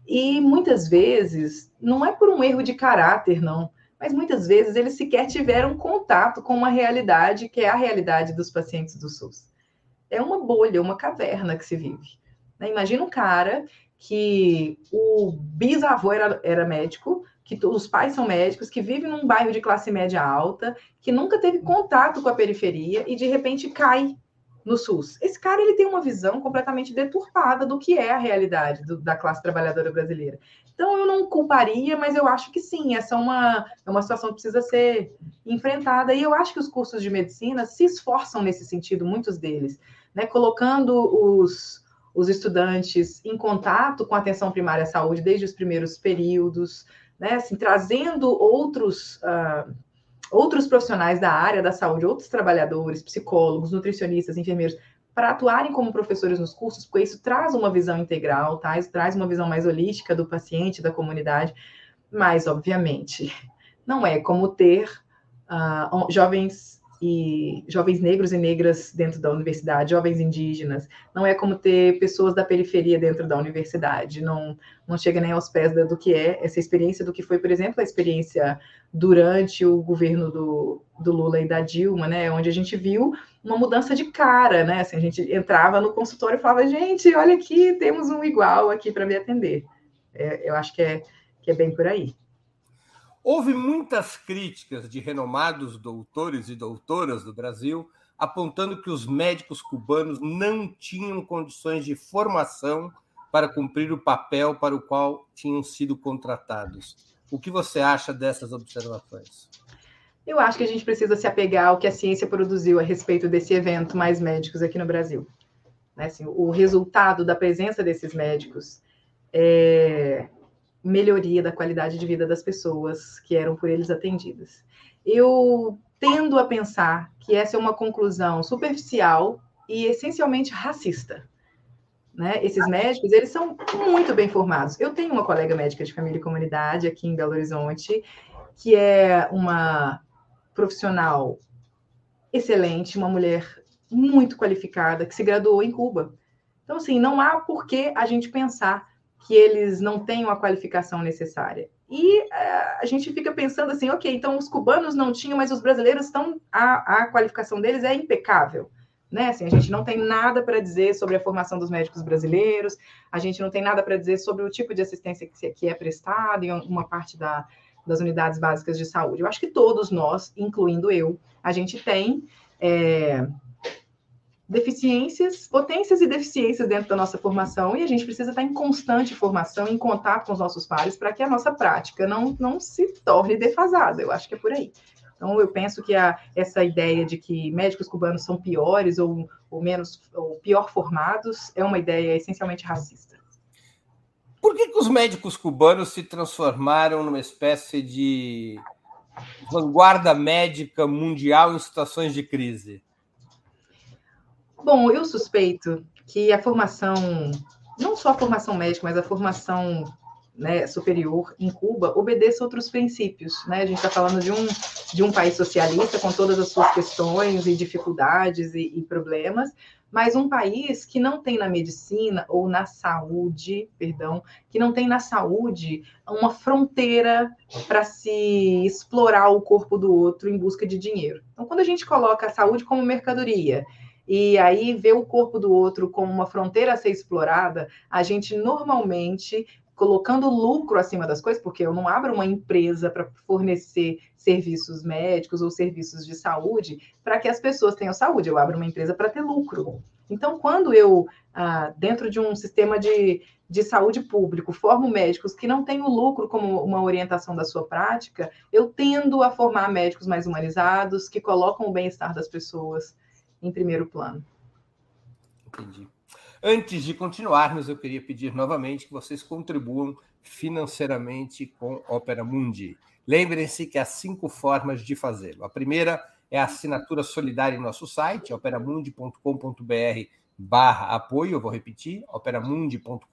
Speaker 3: e muitas vezes não é por um erro de caráter, não, mas muitas vezes eles sequer tiveram contato com uma realidade que é a realidade dos pacientes do SUS. É uma bolha, uma caverna que se vive. Né? Imagina um cara que o bisavô era, era médico, que os pais são médicos, que vivem num bairro de classe média alta, que nunca teve contato com a periferia e de repente cai no SUS. Esse cara ele tem uma visão completamente deturpada do que é a realidade do, da classe trabalhadora brasileira. Então eu não culparia, mas eu acho que sim, essa é uma, é uma situação que precisa ser enfrentada. E eu acho que os cursos de medicina se esforçam nesse sentido, muitos deles, né? colocando os, os estudantes em contato com a atenção primária à saúde desde os primeiros períodos, né, assim, trazendo outros, uh, outros profissionais da área da saúde, outros trabalhadores, psicólogos, nutricionistas, enfermeiros, para atuarem como professores nos cursos, porque isso traz uma visão integral, tá? Isso traz uma visão mais holística do paciente, da comunidade, mas, obviamente, não é como ter uh, jovens e jovens negros e negras dentro da universidade, jovens indígenas. Não é como ter pessoas da periferia dentro da universidade. Não, não chega nem aos pés do que é essa experiência, do que foi, por exemplo, a experiência durante o governo do, do Lula e da Dilma, né? Onde a gente viu uma mudança de cara, né? Assim, a gente entrava no consultório e falava, gente, olha aqui, temos um igual aqui para me atender. É, eu acho que é, que é bem por aí.
Speaker 2: Houve muitas críticas de renomados doutores e doutoras do Brasil apontando que os médicos cubanos não tinham condições de formação para cumprir o papel para o qual tinham sido contratados. O que você acha dessas observações?
Speaker 3: Eu acho que a gente precisa se apegar ao que a ciência produziu a respeito desse evento Mais Médicos aqui no Brasil. Né? Assim, o resultado da presença desses médicos é melhoria da qualidade de vida das pessoas que eram por eles atendidas. Eu tendo a pensar que essa é uma conclusão superficial e essencialmente racista. Né? Esses médicos, eles são muito bem formados. Eu tenho uma colega médica de família e comunidade aqui em Belo Horizonte, que é uma profissional excelente, uma mulher muito qualificada, que se graduou em Cuba. Então, assim, não há por que a gente pensar que eles não tenham a qualificação necessária. E uh, a gente fica pensando assim, ok, então os cubanos não tinham, mas os brasileiros estão, a, a qualificação deles é impecável. Né? Assim, a gente não tem nada para dizer sobre a formação dos médicos brasileiros, a gente não tem nada para dizer sobre o tipo de assistência que, é prestada em uma parte da, das unidades básicas de saúde. Eu acho que todos nós, incluindo eu, a gente tem é, deficiências, potências e deficiências dentro da nossa formação, e a gente precisa estar em constante formação, em contato com os nossos pares, para que a nossa prática não, não se torne defasada. Eu acho que é por aí. Então, eu penso que a, essa ideia de que médicos cubanos são piores ou, ou menos ou pior formados é uma ideia essencialmente racista.
Speaker 2: Por que, que os médicos cubanos se transformaram numa espécie de vanguarda médica mundial em situações de crise?
Speaker 3: Bom, eu suspeito que a formação, não só a formação médica, mas a formação né, superior em Cuba obedeça outros princípios. Né? A gente está falando de um, de um país socialista com todas as suas questões e dificuldades e, e problemas, mas um país que não tem na medicina ou na saúde, perdão, que não tem na saúde uma fronteira para se explorar o corpo do outro em busca de dinheiro. Então, quando a gente coloca a saúde como mercadoria e aí ver o corpo do outro como uma fronteira a ser explorada, a gente normalmente colocando lucro acima das coisas, porque eu não abro uma empresa para fornecer serviços médicos ou serviços de saúde para que as pessoas tenham saúde, eu abro uma empresa para ter lucro. Então, quando eu, ah, dentro de um sistema de, de saúde público, formo médicos que não têm o lucro como uma orientação da sua prática, eu tendo a formar médicos mais humanizados, que colocam o bem-estar das pessoas em primeiro plano.
Speaker 2: Entendi. Antes de continuarmos, eu queria pedir novamente que vocês contribuam financeiramente com Opera Mundi. Lembrem-se que há cinco formas de fazê-lo. A primeira é a assinatura solidária em nosso site, operamundi.com.br barra apoio, eu vou repetir, operamundi.com.br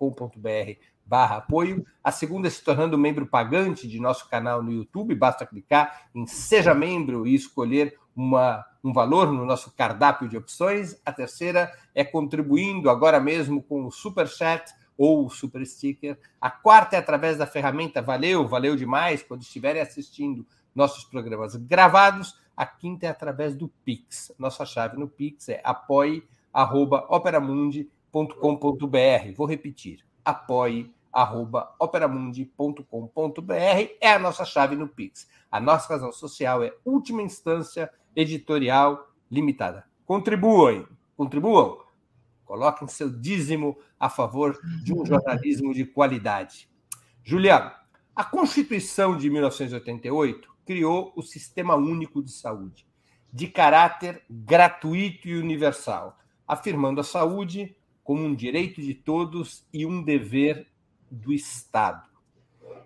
Speaker 2: barra apoio. A segunda é se tornando membro pagante de nosso canal no YouTube, basta clicar em Seja Membro e escolher uma, um valor no nosso cardápio de opções. A terceira é contribuindo agora mesmo com o Super Chat ou o Super Sticker. A quarta é através da ferramenta Valeu, valeu demais, quando estiverem assistindo nossos programas gravados. A quinta é através do Pix. Nossa chave no Pix é apoie.operamundi.com.br. Vou repetir, apoie.operamundi.com.br é a nossa chave no Pix. A nossa razão social é última instância editorial limitada. Contribuam, contribuam. Coloquem seu dízimo a favor de um jornalismo de qualidade. Juliano, a Constituição de 1988 criou o Sistema Único de Saúde, de caráter gratuito e universal, afirmando a saúde como um direito de todos e um dever do Estado.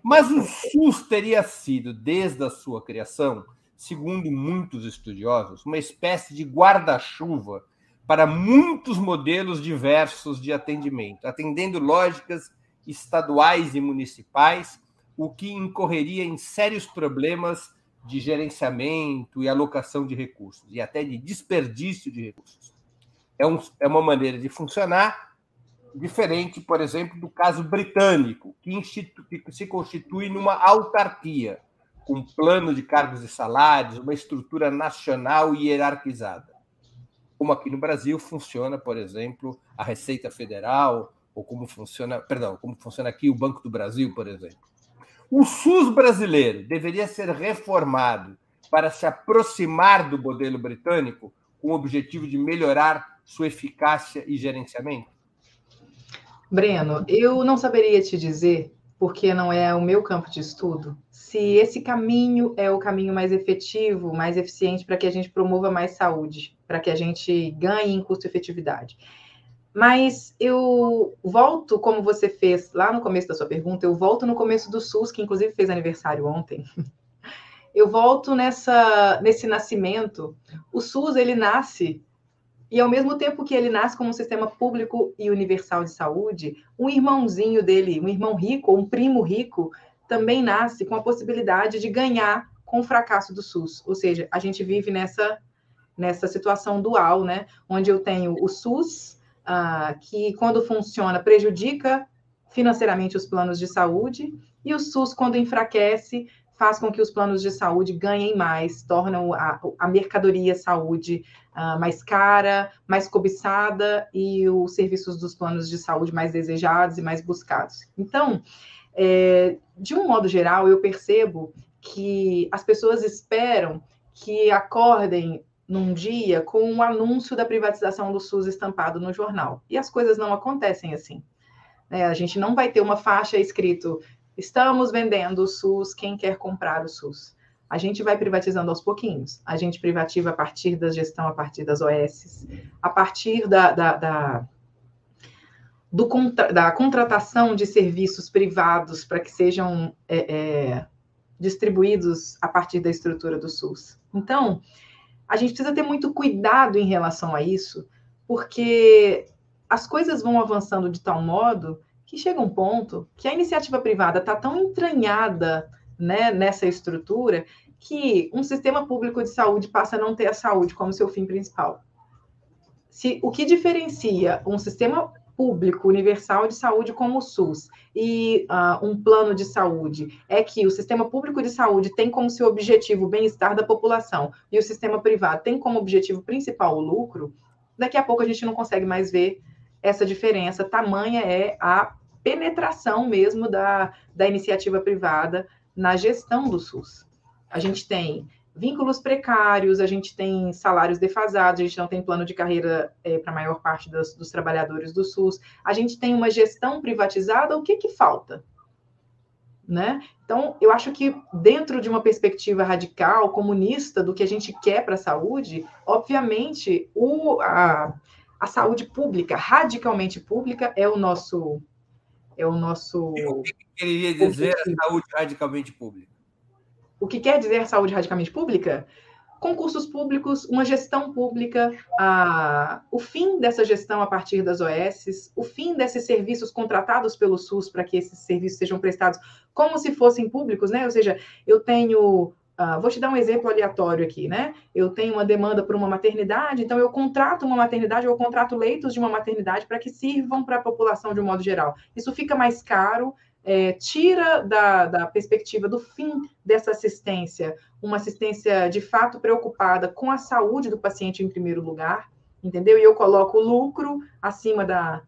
Speaker 2: Mas o SUS teria sido, desde a sua criação, segundo muitos estudiosos, uma espécie de guarda-chuva para muitos modelos diversos de atendimento, atendendo lógicas estaduais e municipais, o que incorreria em sérios problemas de gerenciamento e alocação de recursos, e até de desperdício de recursos. É, um, é uma maneira de funcionar diferente, por exemplo, do caso britânico, que, institui, que se constitui numa autarquia com plano de cargos e salários, uma estrutura nacional e hierarquizada. Como aqui no Brasil funciona, por exemplo, a Receita Federal, ou como funciona, perdão, como funciona aqui o Banco do Brasil, por exemplo. O SUS brasileiro deveria ser reformado para se aproximar do modelo britânico com o objetivo de melhorar sua eficácia e gerenciamento?
Speaker 3: Breno, eu não saberia te dizer, porque não é o meu campo de estudo, se esse caminho é o caminho mais efetivo, mais eficiente para que a gente promova mais saúde, para que a gente ganhe em custo-efetividade. Mas eu volto, como você fez lá no começo da sua pergunta, eu volto no começo do SUS, que inclusive fez aniversário ontem. *laughs* Eu volto nessa, nesse nascimento. O SUS, ele nasce, e ao mesmo tempo que ele nasce como um sistema público e universal de saúde, um irmãozinho dele, um irmão rico, um primo rico, também nasce com a possibilidade de ganhar com o fracasso do SUS. Ou seja, a gente vive nessa, nessa situação dual, né? Onde eu tenho o SUS ah, que, quando funciona, prejudica financeiramente os planos de saúde, e o SUS, quando enfraquece, faz com que os planos de saúde ganhem mais, tornam a, a mercadoria saúde uh, mais cara, mais cobiçada e os serviços dos planos de saúde mais desejados e mais buscados. Então, é, de um modo geral, eu percebo que as pessoas esperam que acordem num dia com um anúncio da privatização do SUS estampado no jornal. E as coisas não acontecem assim. É, a gente não vai ter uma faixa escrito: estamos vendendo o SUS, quem quer comprar o SUS? A gente vai privatizando aos pouquinhos. A gente privativa a partir da gestão, a partir das OS, a partir da, da, da do, da contratação de serviços privados para que sejam é, é, distribuídos a partir da estrutura do SUS. Então, a gente precisa ter muito cuidado em relação a isso, porque as coisas vão avançando de tal modo que chega um ponto que a iniciativa privada está tão entranhada né, nessa estrutura que um sistema público de saúde passa a não ter a saúde como seu fim principal. Se o que diferencia um sistema público universal de saúde como o SUS e uh, um plano de saúde é que o sistema público de saúde tem como seu objetivo o bem-estar da população e o sistema privado tem como objetivo principal o lucro, daqui a pouco a gente não consegue mais ver essa diferença. Tamanha é a penetração mesmo da, da iniciativa privada na gestão do SUS. A gente tem vínculos precários, a gente tem salários defasados, a gente não tem plano de carreira é, para a maior parte dos, dos, trabalhadores do SUS, a gente tem uma gestão privatizada, o que, que falta? Né? Então, eu acho que dentro de uma perspectiva radical, comunista, do que a gente quer para a saúde, obviamente, o, a, a saúde pública, radicalmente pública, é o nosso. É o nosso.
Speaker 2: Que queria dizer a saúde radicalmente pública?
Speaker 3: O que quer dizer saúde radicalmente pública? Concursos públicos, uma gestão pública, a, o fim dessa gestão a partir das OS, o fim desses serviços contratados pelo SUS para que esses serviços sejam prestados como se fossem públicos, né? Ou seja, eu tenho Uh, vou te dar um exemplo aleatório aqui, né? Eu tenho uma demanda por uma maternidade, então eu contrato uma maternidade, eu contrato leitos de uma maternidade para que sirvam para a população de um modo geral. Isso fica mais caro, é, tira da, da perspectiva do fim dessa assistência, uma assistência de fato preocupada com a saúde do paciente em primeiro lugar, entendeu? E eu coloco o lucro acima da,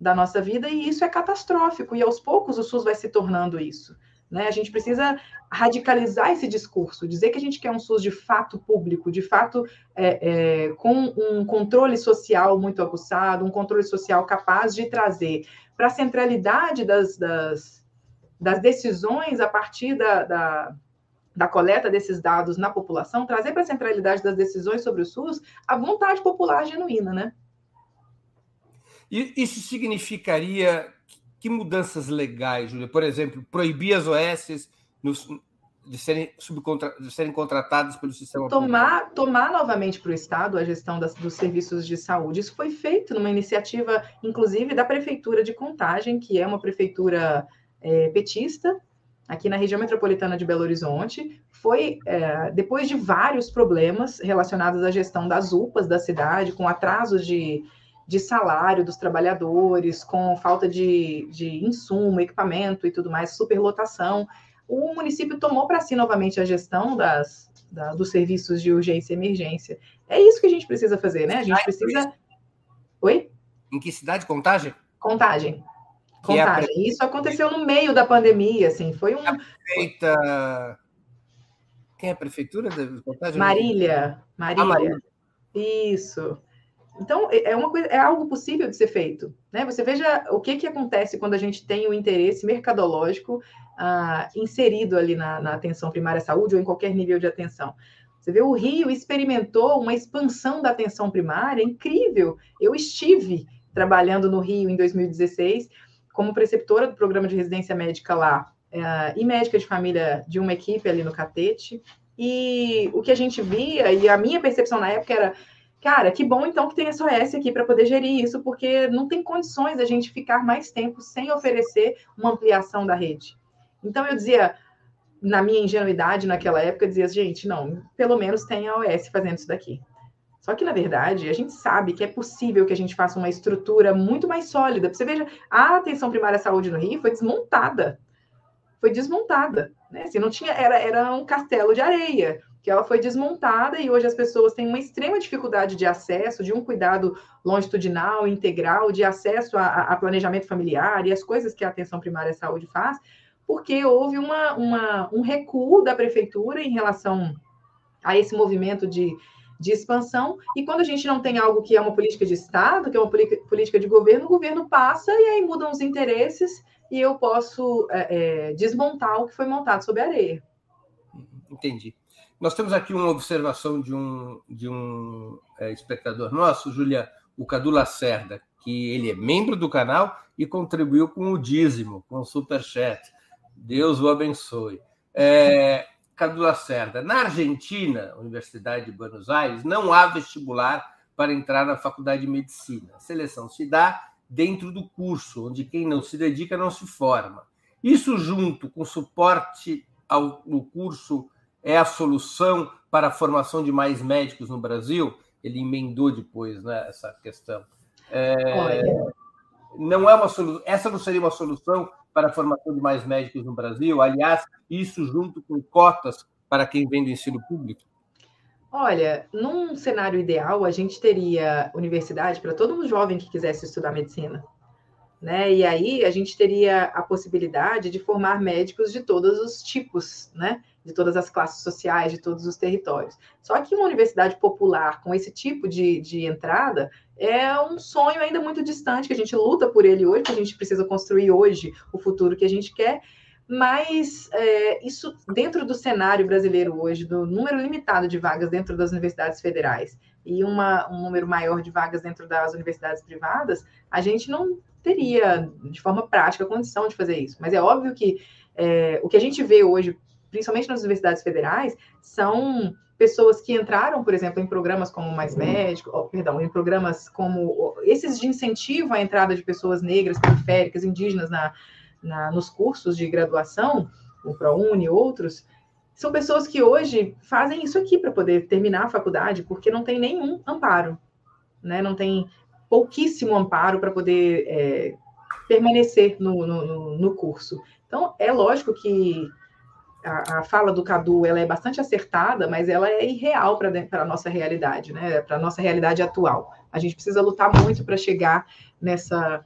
Speaker 3: da nossa vida, e isso é catastrófico, e aos poucos o SUS vai se tornando isso. Né? A gente precisa radicalizar esse discurso, dizer que a gente quer um SUS de fato público, de fato é, é, com um controle social muito aguçado, um controle social capaz de trazer para a centralidade das, das das decisões a partir da, da, da coleta desses dados na população, trazer para a centralidade das decisões sobre o SUS a vontade popular genuína, né?
Speaker 2: E isso significaria que mudanças legais, Júlia? Por exemplo, proibir as OS nos, de, serem subcontra, de serem contratadas pelo sistema
Speaker 3: tomar, público? Tomar novamente para o Estado a gestão das, dos serviços de saúde. Isso foi feito numa iniciativa, inclusive, da Prefeitura de Contagem, que é uma prefeitura é, petista, aqui na região metropolitana de Belo Horizonte, foi é, depois de vários problemas relacionados à gestão das UPAs da cidade, com atrasos de, de salário dos trabalhadores, com falta de, de insumo, equipamento e tudo mais, superlotação, o município tomou para si novamente a gestão das, da, dos serviços de urgência e emergência. É isso que a gente precisa fazer, né? A gente precisa. Oi?
Speaker 2: Em que cidade? Contagem?
Speaker 3: Contagem. Contagem. É Isso aconteceu no meio da pandemia, assim, foi um.
Speaker 2: Prefeita... Quem é a prefeitura da Contagem?
Speaker 3: Marília. Marília. Ah, Marília. Isso. Então, é, é uma coisa, é algo possível de ser feito. Né? Você veja o que, que acontece quando a gente tem o interesse mercadológico ah, inserido ali na, na atenção primária à saúde ou em qualquer nível de atenção. Você vê, o Rio experimentou uma expansão da atenção primária incrível. Eu estive trabalhando no Rio em 2016 como preceptora do programa de residência médica lá é, e médica de família de uma equipe ali no Catete. E o que a gente via, e a minha percepção na época era, cara, que bom então que tem SOS aqui para poder gerir isso, porque não tem condições a gente ficar mais tempo sem oferecer uma ampliação da rede. Então eu dizia, na minha ingenuidade naquela época, dizia, gente, não, pelo menos tem a OS fazendo isso daqui. Só que, na verdade, a gente sabe que é possível que a gente faça uma estrutura muito mais sólida. Você veja, a atenção primária à saúde no Rio foi desmontada. Foi desmontada. Né? Assim, não tinha, era, era um castelo de areia, que ela foi desmontada e hoje as pessoas têm uma extrema dificuldade de acesso, de um cuidado longitudinal, integral, de acesso a, a planejamento familiar e as coisas que a atenção primária à saúde faz, porque houve uma, uma, um recuo da prefeitura em relação a esse movimento de de expansão, e quando a gente não tem algo que é uma política de Estado, que é uma política de governo, o governo passa e aí mudam os interesses e eu posso é, é, desmontar o que foi montado sob a areia.
Speaker 2: Entendi. Nós temos aqui uma observação de um, de um é, espectador nosso, Julia, o Cadu Lacerda, que ele é membro do canal e contribuiu com o dízimo, com o superchat. Deus o abençoe. É, Cadu Lacerda. Na Argentina, Universidade de Buenos Aires, não há vestibular para entrar na faculdade de medicina. A seleção se dá dentro do curso, onde quem não se dedica não se forma. Isso, junto com suporte ao, no curso, é a solução para a formação de mais médicos no Brasil? Ele emendou depois né, essa questão. É, não é uma solução. Essa não seria uma solução para a formação de mais médicos no Brasil? Aliás, isso junto com cotas para quem vem do ensino público?
Speaker 3: Olha, num cenário ideal, a gente teria universidade para todo jovem que quisesse estudar medicina. Né? E aí a gente teria a possibilidade de formar médicos de todos os tipos, né? De todas as classes sociais, de todos os territórios. Só que uma universidade popular com esse tipo de, de entrada, é um sonho ainda muito distante, que a gente luta por ele hoje, que a gente precisa construir hoje o futuro que a gente quer, mas é, isso dentro do cenário brasileiro hoje, do número limitado de vagas dentro das universidades federais e uma, um número maior de vagas dentro das universidades privadas, a gente não teria, de forma prática, condição de fazer isso. Mas é óbvio que é, o que a gente vê hoje, principalmente nas universidades federais, são pessoas que entraram, por exemplo, em programas como Mais Médico, oh, perdão, em programas como esses de incentivo à entrada de pessoas negras, periféricas, indígenas na, na nos cursos de graduação, o ProUni e outros, são pessoas que hoje fazem isso aqui para poder terminar a faculdade, porque não tem nenhum amparo, né? Não tem pouquíssimo amparo para poder é, permanecer no, no, no curso. Então, é lógico que a, a, fala do Cadu ela é bastante acertada, mas ela é irreal para a nossa realidade, né? Para a nossa realidade atual. A gente precisa lutar muito para chegar nessa,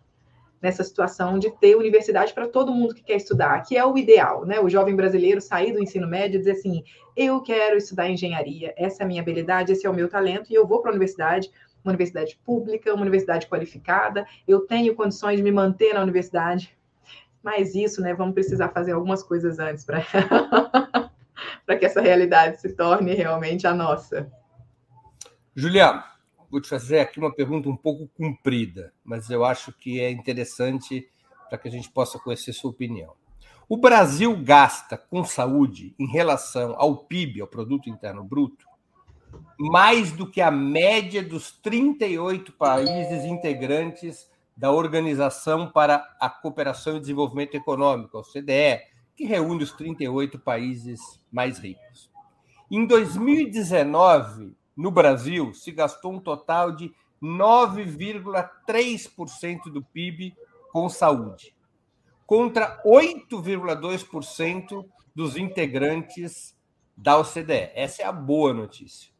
Speaker 3: nessa situação de ter universidade para todo mundo que quer estudar, que é o ideal, né? O jovem brasileiro sair do ensino médio e dizer assim: eu quero estudar engenharia, essa é a minha habilidade, esse é o meu talento, e eu vou para a universidade, uma universidade pública, uma universidade qualificada, eu tenho condições de me manter na universidade mas isso, né, vamos precisar fazer algumas coisas antes para *laughs* que essa realidade se torne realmente a nossa.
Speaker 2: Juliana, vou te fazer aqui uma pergunta um pouco comprida, mas eu acho que é interessante para que a gente possa conhecer sua opinião. O Brasil gasta com saúde em relação ao PIB, ao produto interno bruto, mais do que a média dos 38 países integrantes da Organização para a Cooperação e Desenvolvimento Econômico, OCDE, que reúne os 38 países mais ricos. Em 2019, no Brasil, se gastou um total de 9,3% do PIB com saúde, contra 8,2% dos integrantes da OCDE. Essa é a boa notícia.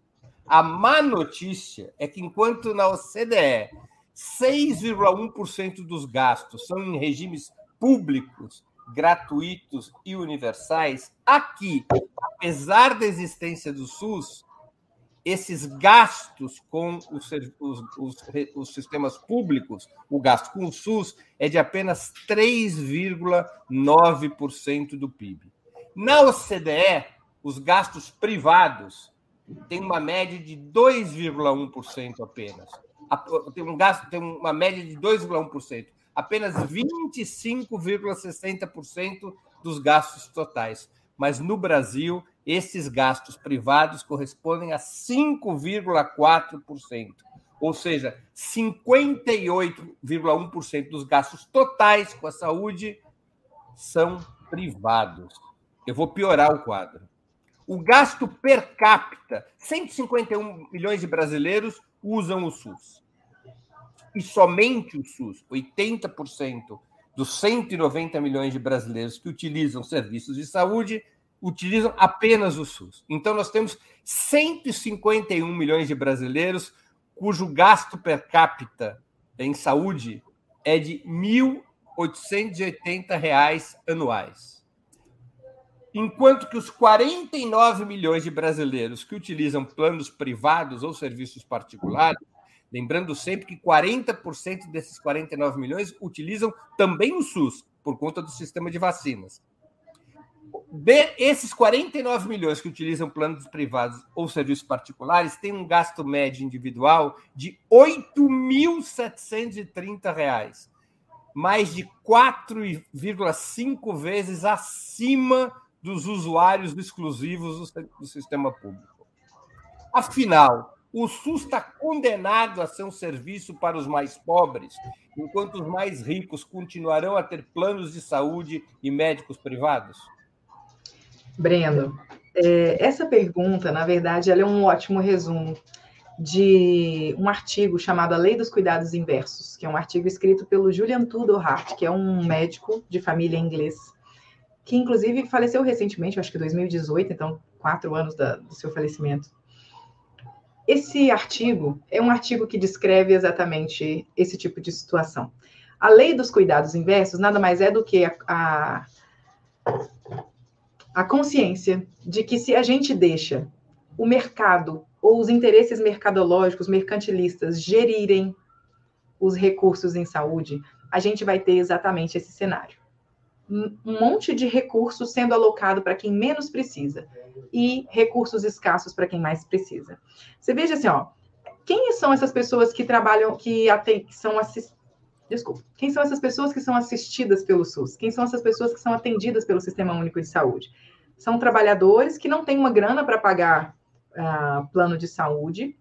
Speaker 2: A má notícia é que, enquanto na OCDE 6,1% dos gastos são em regimes públicos, gratuitos e universais. Aqui, apesar da existência do SUS, esses gastos com os, os, os, os, sistemas públicos, o gasto com o SUS, é de apenas 3,9% do PIB. Na OCDE, os gastos privados têm uma média de 2,1% apenas. Tem um gasto, tem uma média de 2,1%. Apenas 25,60% dos gastos totais. Mas no Brasil, esses gastos privados correspondem a 5,4%, ou seja, 58,1% dos gastos totais com a saúde são privados. Eu vou piorar o quadro. O gasto per capita, 151 milhões de brasileiros usam o SUS. E somente o SUS, 80% dos 190 milhões de brasileiros que utilizam serviços de saúde utilizam apenas o SUS. Então, nós temos 151 milhões de brasileiros cujo gasto per capita em saúde é de R$ 1.880 anuais. Enquanto que os 49 milhões de brasileiros que utilizam planos privados ou serviços particulares, lembrando sempre que 40% desses 49 milhões utilizam também o SUS, por conta do sistema de vacinas de, esses 49 milhões que utilizam planos privados ou serviços particulares têm um gasto médio individual de R$ 8.730, mais de 4,5 vezes acima dos usuários exclusivos do, do sistema público. Afinal, o SUS está condenado a ser um serviço para os mais pobres, enquanto os mais ricos continuarão a ter planos de saúde e médicos privados?
Speaker 3: Breno, é, essa pergunta, na verdade, ela é um ótimo resumo de um artigo chamado A Lei dos Cuidados Inversos, que é um artigo escrito pelo Julian Tudor Hart, que é um médico de família inglês, que inclusive faleceu recentemente, acho que 2018, então quatro anos da, do seu falecimento. Esse artigo é um artigo que descreve exatamente esse tipo de situação. A lei dos cuidados inversos nada mais é do que a, a a consciência de que se a gente deixa o mercado ou os interesses mercadológicos, mercantilistas, gerirem os recursos em saúde, a gente vai ter exatamente esse cenário. Um monte de recursos sendo alocado para quem menos precisa e recursos escassos para quem mais precisa. Você veja assim, ó, quem são essas pessoas que trabalham, que, que são? Desculpa. Quem são essas pessoas que são assistidas pelo SUS? Quem são essas pessoas que são atendidas pelo Sistema Único de Saúde? São trabalhadores que não têm uma grana para pagar uh, plano de saúde,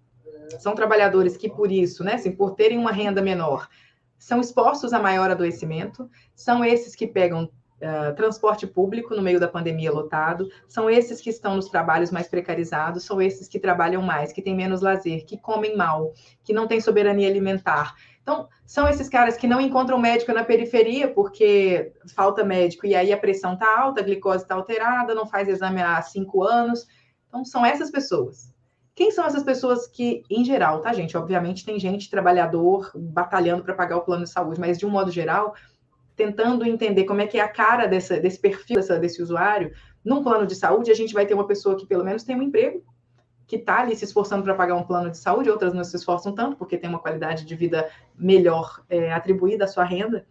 Speaker 3: são trabalhadores que, por isso, né, assim, por terem uma renda menor, são expostos a maior adoecimento, são esses que pegam uh, transporte público no meio da pandemia lotado, são esses que estão nos trabalhos mais precarizados, são esses que trabalham mais, que têm menos lazer, que comem mal, que não têm soberania alimentar. Então, são esses caras que não encontram médico na periferia porque falta médico e aí a pressão está alta, a glicose está alterada, não faz exame há cinco anos. Então, são essas pessoas. Quem são essas pessoas que, em geral, tá, gente? Obviamente, tem gente, trabalhador, batalhando para pagar o plano de saúde, mas de um modo geral, tentando entender como é que é a cara dessa, desse perfil dessa, desse usuário. Num plano de saúde, a gente vai ter uma pessoa que pelo menos tem um emprego, que está ali se esforçando para pagar um plano de saúde, outras não se esforçam tanto, porque tem uma qualidade de vida melhor é, atribuída à sua renda.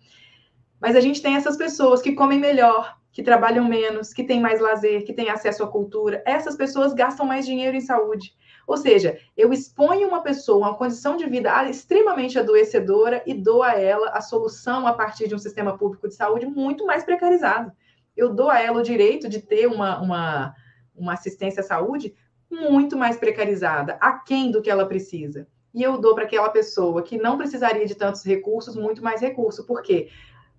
Speaker 3: Mas a gente tem essas pessoas que comem melhor, que trabalham menos, que têm mais lazer, que têm acesso à cultura. Essas pessoas gastam mais dinheiro em saúde. Ou seja, eu exponho uma pessoa a uma condição de vida extremamente adoecedora e dou a ela a solução a partir de um sistema público de saúde muito mais precarizado. Eu dou a ela o direito de ter uma, uma, uma assistência à saúde muito mais precarizada, aquém do que ela precisa. E eu dou para aquela pessoa que não precisaria de tantos recursos, muito mais recurso. Por quê?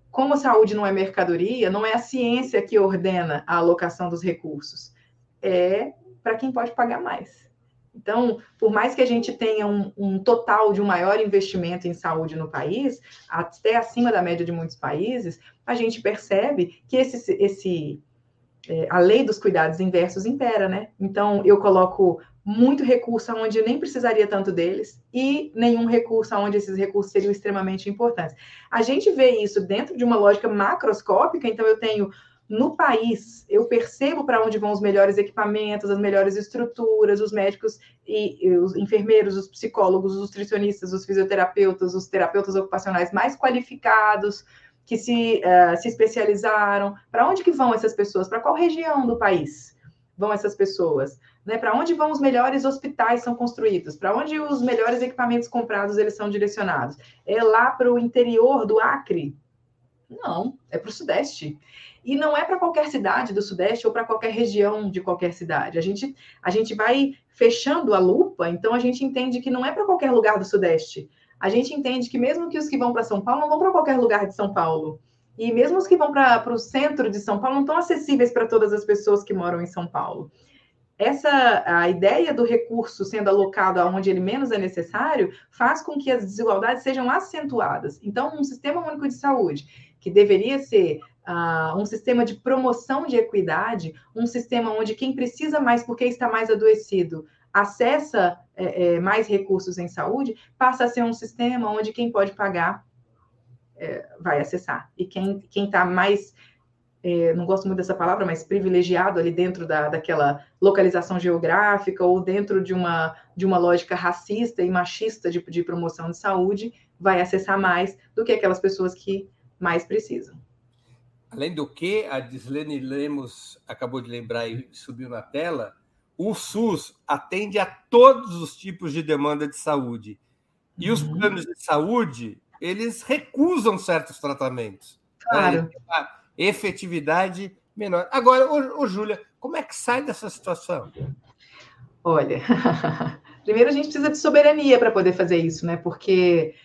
Speaker 3: Como a saúde não é mercadoria, não é a ciência que ordena a alocação dos recursos. É para quem pode pagar mais. Então, por mais que a gente tenha um, um, total de um maior investimento em saúde no país, até acima da média de muitos países, a gente percebe que esse, esse é, a lei dos cuidados inversos impera, né? Então, eu coloco muito recurso onde nem precisaria tanto deles e nenhum recurso onde esses recursos seriam extremamente importantes. A gente vê isso dentro de uma lógica macroscópica, então eu tenho no país, eu percebo para onde vão os melhores equipamentos, as melhores estruturas, os médicos e, e, os enfermeiros, os psicólogos, os nutricionistas, os fisioterapeutas, os terapeutas ocupacionais mais qualificados, que se, uh, se especializaram. Para onde que vão essas pessoas? Para qual região do país vão essas pessoas? Né? Para onde vão os melhores hospitais são construídos? Para onde os melhores equipamentos comprados eles são direcionados? É lá para o interior do Acre? Não, é para o Sudeste. E não é para qualquer cidade do Sudeste ou para qualquer região de qualquer cidade. A gente, a gente vai fechando a lupa, então a gente entende que não é para qualquer lugar do Sudeste. A gente entende que mesmo que os que vão para São Paulo não vão para qualquer lugar de São Paulo. E mesmo os que vão para o centro de São Paulo não estão acessíveis para todas as pessoas que moram em São Paulo. Essa a ideia do recurso sendo alocado aonde ele menos é necessário faz com que as desigualdades sejam acentuadas. Então, um sistema único de saúde que deveria ser uh, um sistema de promoção de equidade, um sistema onde quem precisa mais porque está mais adoecido acessa é, é, mais recursos em saúde, passa a ser um sistema onde quem pode pagar é, vai acessar. E quem está mais, é, não gosto muito dessa palavra, mas privilegiado ali dentro da, daquela localização geográfica ou dentro de uma, de uma lógica racista e machista de, de promoção de saúde, vai acessar mais do que aquelas pessoas que mais precisam.
Speaker 2: Além do que, a Dislene Lemos acabou de lembrar e subiu na tela, o SUS atende a todos os tipos de demanda de saúde. E uhum. os planos de saúde, eles recusam certos tratamentos.
Speaker 3: Claro. Né?
Speaker 2: Uma efetividade menor. Agora, ô, ô, Júlia, como é que sai dessa situação?
Speaker 3: Olha, *laughs* primeiro a gente precisa de soberania para poder fazer isso, né? Porque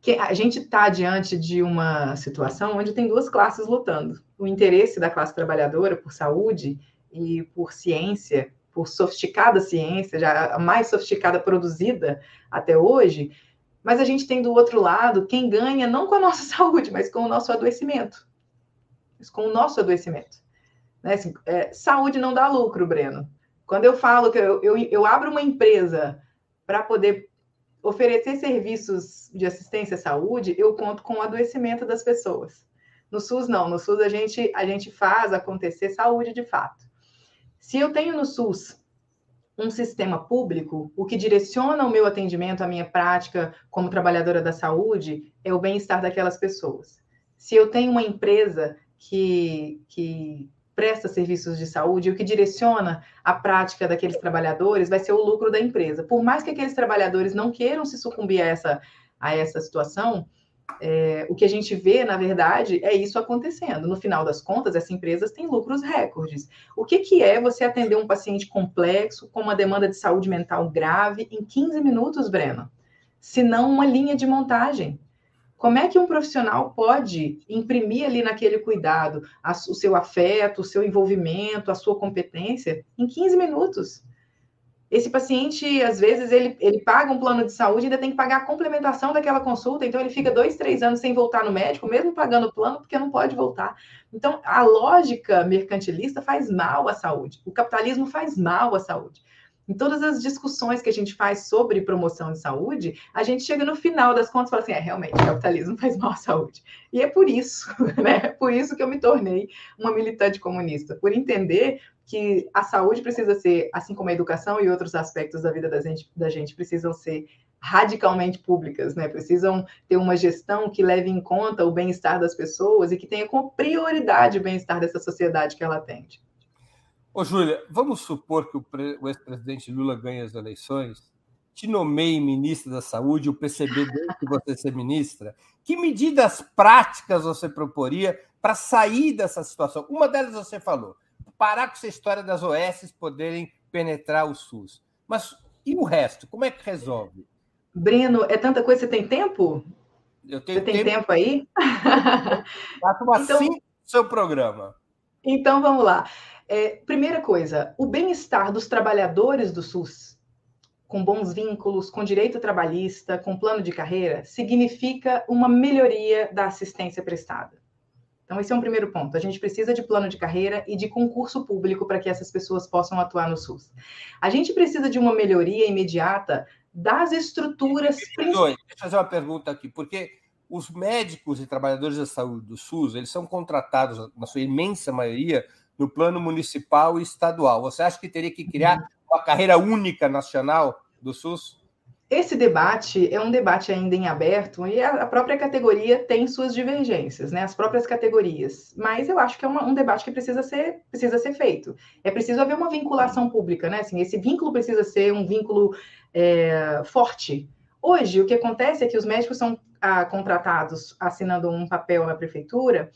Speaker 3: que a gente está diante de uma situação onde tem duas classes lutando. O interesse da classe trabalhadora por saúde e por ciência, por sofisticada ciência, já a mais sofisticada produzida até hoje, mas a gente tem do outro lado quem ganha não com a nossa *laughs* saúde, mas com o nosso adoecimento. Com o nosso adoecimento. Né? Assim, é, saúde não dá lucro, Breno. Quando eu falo que eu, eu, eu abro uma empresa para poder oferecer serviços de assistência à saúde, eu conto com o adoecimento das pessoas. No SUS, não. No SUS, a gente, a gente faz acontecer saúde de fato. Se eu tenho no SUS um sistema público, o que direciona o meu atendimento, a minha prática como trabalhadora da saúde, é o bem-estar daquelas pessoas. Se eu tenho uma empresa que, que presta serviços de saúde, o que direciona a prática daqueles trabalhadores vai ser o lucro da empresa. Por mais que aqueles trabalhadores não queiram se sucumbir a essa, a essa situação, é, o que a gente vê, na verdade, é isso acontecendo. No final das contas, essas empresas têm lucros recordes. O que, que é você atender um paciente complexo, com uma demanda de saúde mental grave, em 15 minutos, Breno? Se não uma linha de montagem. Como é que um profissional pode imprimir ali naquele cuidado a, o seu afeto, o seu envolvimento, a sua competência em 15 minutos? Esse paciente, às vezes, ele, ele paga um plano de saúde e ainda tem que pagar a complementação daquela consulta, então ele fica dois, três anos sem voltar no médico, mesmo pagando o plano, porque não pode voltar. Então, a lógica mercantilista faz mal à saúde, o capitalismo faz mal à saúde. Em todas as discussões que a gente faz sobre promoção de saúde, a gente chega no final das contas e fala assim: é, realmente, o capitalismo *laughs* faz mal à saúde. E é por isso, *laughs* né? É por isso que eu me tornei uma militante comunista, por entender que a saúde precisa ser, assim como a educação e outros aspectos da vida da gente, da gente precisam ser radicalmente públicas, né? Precisam ter uma gestão que leve em conta o bem-estar das pessoas e que tenha como prioridade o bem-estar dessa sociedade que ela atende.
Speaker 2: Ô, Júlia, vamos supor que o, o ex-presidente Lula ganhe as eleições, te nomeie ministra da Saúde, o PCB desde que você ser ministra. Que medidas práticas você proporia para sair dessa situação? Uma delas você falou, parar com essa história das OS poderem penetrar o SUS. Mas e o resto? Como é que resolve?
Speaker 3: Breno, é tanta coisa, você tem tempo?
Speaker 2: Eu tenho
Speaker 3: você tem tempo, tempo aí?
Speaker 2: Faça uma então, seu programa.
Speaker 3: Então vamos lá. É, primeira coisa, o bem-estar dos trabalhadores do SUS, com bons vínculos, com direito trabalhista, com plano de carreira, significa uma melhoria da assistência prestada. Então, esse é um primeiro ponto. A gente precisa de plano de carreira e de concurso público para que essas pessoas possam atuar no SUS. A gente precisa de uma melhoria imediata das estruturas.
Speaker 2: Deixa eu fazer uma pergunta aqui, porque os médicos e trabalhadores da saúde do SUS, eles são contratados, na sua imensa maioria, no plano municipal e estadual. Você acha que teria que criar uma carreira única nacional do SUS?
Speaker 3: Esse debate é um debate ainda em aberto e a própria categoria tem suas divergências, né? As próprias categorias. Mas eu acho que é uma, um debate que precisa ser, precisa ser feito. É preciso haver uma vinculação pública, né? Assim, esse vínculo precisa ser um vínculo é, forte. Hoje, o que acontece é que os médicos são ah, contratados assinando um papel na prefeitura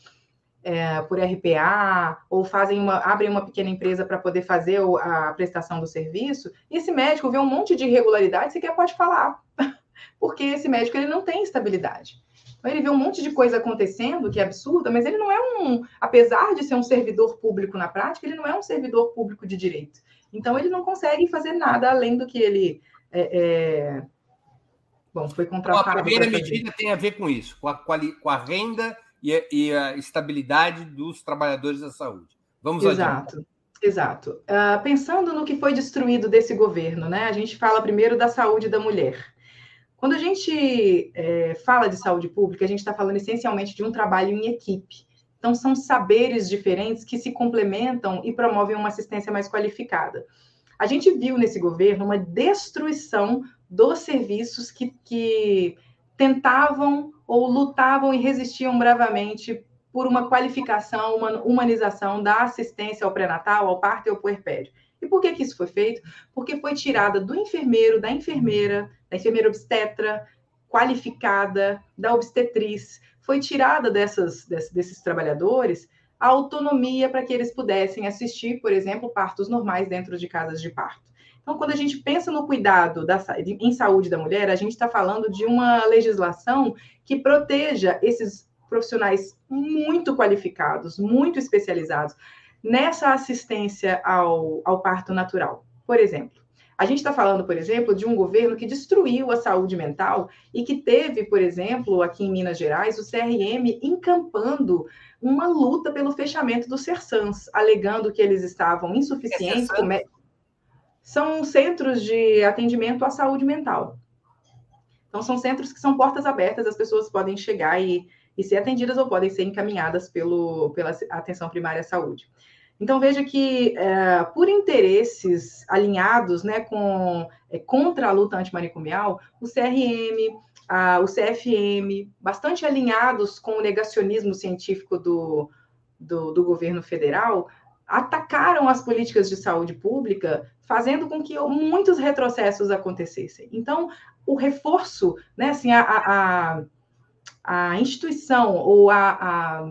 Speaker 3: é, por RPA ou fazem uma, abrem uma pequena empresa para poder fazer a prestação do serviço, e esse médico vê um monte de irregularidades e sequer pode falar, *laughs* porque esse médico ele não tem estabilidade. Então, ele vê um monte de coisa acontecendo que é absurda, mas ele não é um, apesar de ser um servidor público na prática, ele não é um servidor público de direito. Então, ele não consegue fazer nada além do que ele é, é... Bom, foi contratado.
Speaker 2: a primeira medida tem a ver com isso, com a, com a renda e e a estabilidade dos trabalhadores da saúde. Vamos
Speaker 3: Exato. Adiante. Exato. Uh, pensando no que foi destruído desse governo, né? A gente fala primeiro da saúde da mulher. Quando a gente é, fala de saúde pública, a gente está falando essencialmente de um trabalho em equipe. Então, são saberes diferentes que se complementam e promovem uma assistência mais qualificada. A gente viu nesse governo uma destruição dos serviços que, que tentavam ou lutavam e resistiam bravamente por uma qualificação, uma humanização da assistência ao pré-natal, ao parto e ao puerpério. E por que, que isso foi feito? Porque foi tirada do enfermeiro, da enfermeira, da enfermeira obstetra, qualificada, da obstetriz, foi tirada dessas, desses trabalhadores a autonomia para que eles pudessem assistir, por exemplo, partos normais dentro de casas de parto. Então, quando a gente pensa no cuidado da, em saúde da mulher, a gente está falando de uma legislação que proteja esses profissionais muito qualificados, muito especializados nessa assistência ao, ao parto natural. Por exemplo, a gente está falando, por exemplo, de um governo que destruiu a saúde mental e que teve, por exemplo, aqui em Minas Gerais, o CRM encampando uma luta pelo fechamento do CERSANS, alegando que eles estavam insuficientes. É são centros de atendimento à saúde mental. Então, são centros que são portas abertas, as pessoas podem chegar e, e ser atendidas ou podem ser encaminhadas pelo, pela atenção primária à saúde. Então, veja que, é, por interesses alinhados né, com, é, contra a luta antimanicomial, o CRM, a, o CFM, bastante alinhados com o negacionismo científico do, do, do governo federal, atacaram as políticas de saúde pública, fazendo com que muitos retrocessos acontecessem. Então, o reforço, né, assim, a, a, a instituição ou a, a,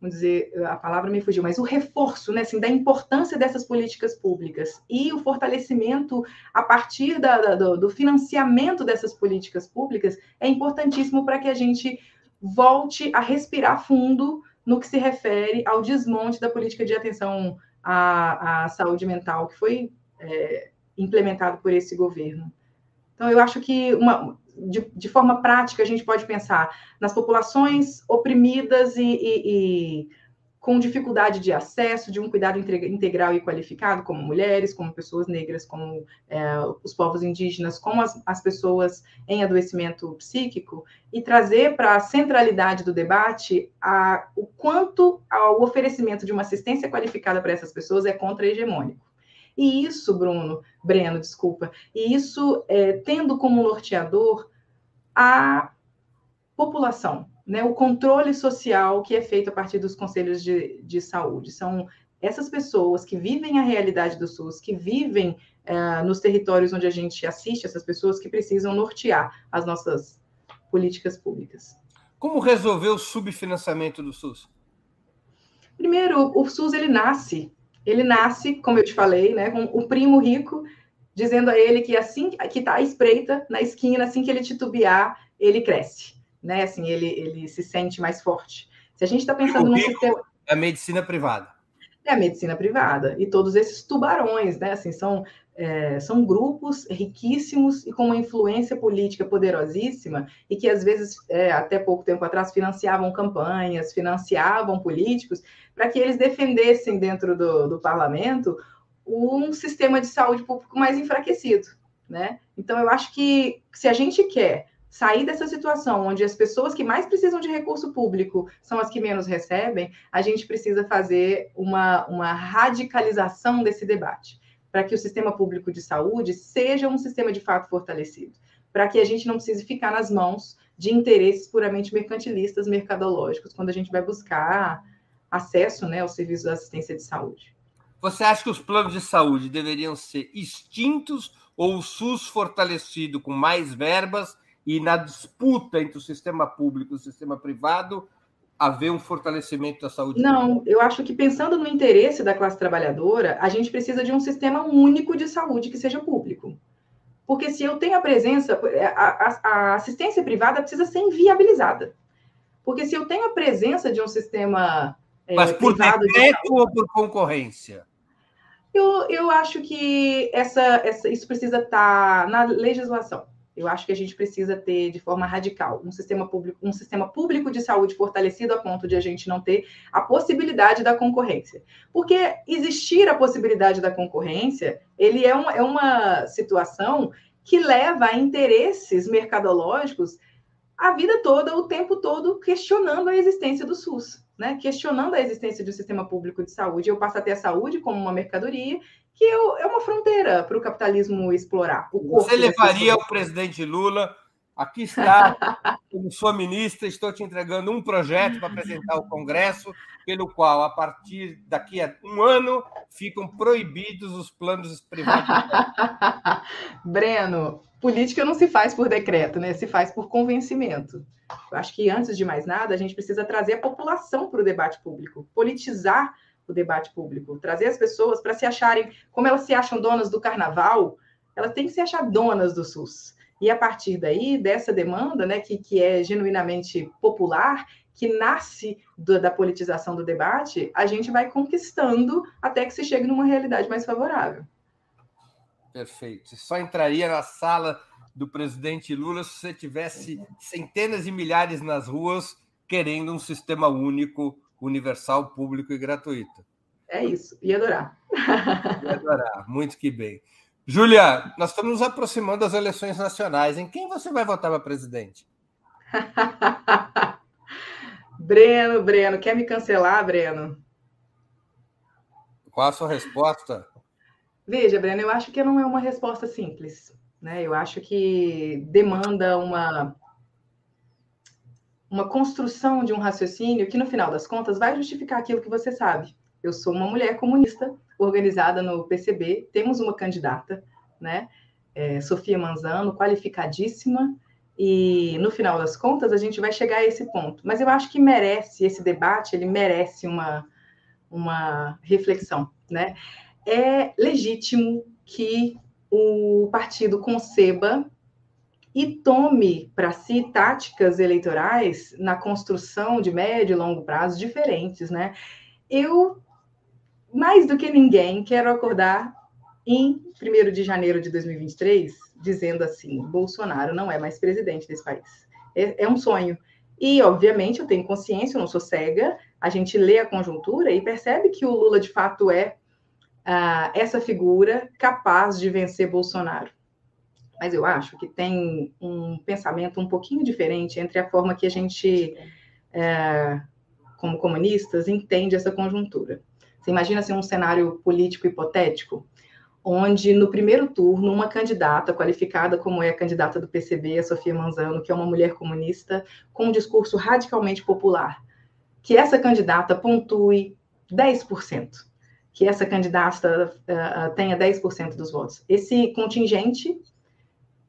Speaker 3: vamos dizer, a palavra me fugiu, mas o reforço, né, assim, da importância dessas políticas públicas e o fortalecimento a partir da, da, do, do financiamento dessas políticas públicas é importantíssimo para que a gente volte a respirar fundo no que se refere ao desmonte da política de atenção à, à saúde mental, que foi é, implementado por esse governo. Então, eu acho que, uma, de, de, forma prática, a gente pode pensar nas populações oprimidas e, e, e com dificuldade de acesso, de um cuidado integral e qualificado, como mulheres, como pessoas negras, como é, os povos indígenas, como as, as, pessoas em adoecimento psíquico, e trazer para a centralidade do debate a, o quanto o oferecimento de uma assistência qualificada para essas pessoas é contra-hegemônico. E isso, Bruno, Breno, desculpa, e isso é, tendo como norteador a população, né, o controle social que é feito a partir dos conselhos de, de saúde. São essas pessoas que vivem a realidade do SUS, que vivem uh, nos territórios onde a gente assiste essas pessoas, que precisam nortear as nossas políticas públicas.
Speaker 2: Como resolver o subfinanciamento do SUS?
Speaker 3: Primeiro, o SUS ele nasce, ele nasce, como eu te falei, né, com o primo rico dizendo a ele que assim que está à espreita na esquina, assim que ele titubear, ele cresce né? Assim, ele, ele se sente mais forte. Se a gente está pensando no sistema.
Speaker 2: É a medicina privada.
Speaker 3: É a medicina privada. E todos esses tubarões, né? Assim, são, é, são grupos riquíssimos e com uma influência política poderosíssima e que, às vezes, é, até pouco tempo atrás, financiavam campanhas, financiavam políticos para que eles defendessem dentro do, do parlamento um sistema de saúde público mais enfraquecido, né? Então, eu acho que se a gente quer sair dessa situação onde as pessoas que mais precisam de recurso público são as que menos recebem, a gente precisa fazer uma, uma radicalização desse debate, para que o sistema público de saúde seja um sistema de fato fortalecido, para que a gente não precise ficar nas mãos de interesses puramente mercantilistas, mercadológicos, quando a gente vai buscar acesso né, aos serviços de assistência de saúde.
Speaker 2: Você acha que os planos de saúde deveriam ser extintos ou o SUS fortalecido com mais verbas e na disputa entre o sistema público e o sistema privado haver um fortalecimento da saúde?
Speaker 3: Não, eu acho que pensando no interesse da classe trabalhadora, a gente precisa de um sistema único de saúde que seja público. Porque se eu tenho a presença, a, a, a assistência privada precisa ser inviabilizada. Porque se eu tenho a presença de um sistema
Speaker 2: é, Mas por decreto de... ou por concorrência?
Speaker 3: Eu, eu acho que essa, essa, isso precisa estar na legislação. Eu acho que a gente precisa ter de forma radical um sistema público, um sistema público de saúde fortalecido a ponto de a gente não ter a possibilidade da concorrência. Porque existir a possibilidade da concorrência, ele é, um, é uma situação que leva a interesses mercadológicos a vida toda, o tempo todo, questionando a existência do SUS né, questionando a existência de um sistema público de saúde. Eu passo a ter a saúde como uma mercadoria que eu, é uma fronteira para o capitalismo explorar. O
Speaker 2: Você levaria o presidente Lula Aqui está, *laughs* como sua ministra, estou te entregando um projeto para apresentar ao Congresso, pelo qual, a partir daqui a um ano, ficam proibidos os planos privados. *laughs*
Speaker 3: Breno, política não se faz por decreto, né? Se faz por convencimento. Eu acho que, antes de mais nada, a gente precisa trazer a população para o debate público, politizar o debate público, trazer as pessoas para se acharem, como elas se acham donas do carnaval, elas têm que se achar donas do SUS. E a partir daí, dessa demanda, né, que, que é genuinamente popular, que nasce do, da politização do debate, a gente vai conquistando até que se chegue numa realidade mais favorável.
Speaker 2: Perfeito. Só entraria na sala do presidente Lula se você tivesse centenas de milhares nas ruas querendo um sistema único, universal, público e gratuito.
Speaker 3: É isso, ia adorar.
Speaker 2: Ia adorar, muito que bem. Júlia, nós estamos nos aproximando das eleições nacionais. Em quem você vai votar para presidente? *laughs*
Speaker 3: Breno, Breno, quer me cancelar, Breno?
Speaker 2: Qual a sua resposta?
Speaker 3: Veja, Breno, eu acho que não é uma resposta simples. Né? Eu acho que demanda uma, uma construção de um raciocínio que, no final das contas, vai justificar aquilo que você sabe. Eu sou uma mulher comunista organizada no PCB, temos uma candidata, né? É, Sofia Manzano, qualificadíssima, e no final das contas a gente vai chegar a esse ponto. Mas eu acho que merece esse debate, ele merece uma, uma reflexão, né? É legítimo que o partido conceba e tome para si táticas eleitorais na construção de médio e longo prazo diferentes, né? Eu mais do que ninguém, quero acordar em 1 de janeiro de 2023, dizendo assim: Bolsonaro não é mais presidente desse país. É, é, um sonho. E, obviamente, eu tenho consciência, eu não sou cega, a gente lê a conjuntura e percebe que o Lula, de fato, é uh, essa figura capaz de vencer Bolsonaro. Mas eu acho que tem um pensamento um pouquinho diferente entre a forma que a gente, uh, como comunistas, entende essa conjuntura. Você imagina assim, um cenário político hipotético, onde no primeiro turno, uma candidata qualificada como é a candidata do PCB, a Sofia Manzano, que é uma mulher comunista, com um discurso radicalmente popular, que essa candidata pontue 10%, que essa candidata uh, tenha 10% dos votos. Esse contingente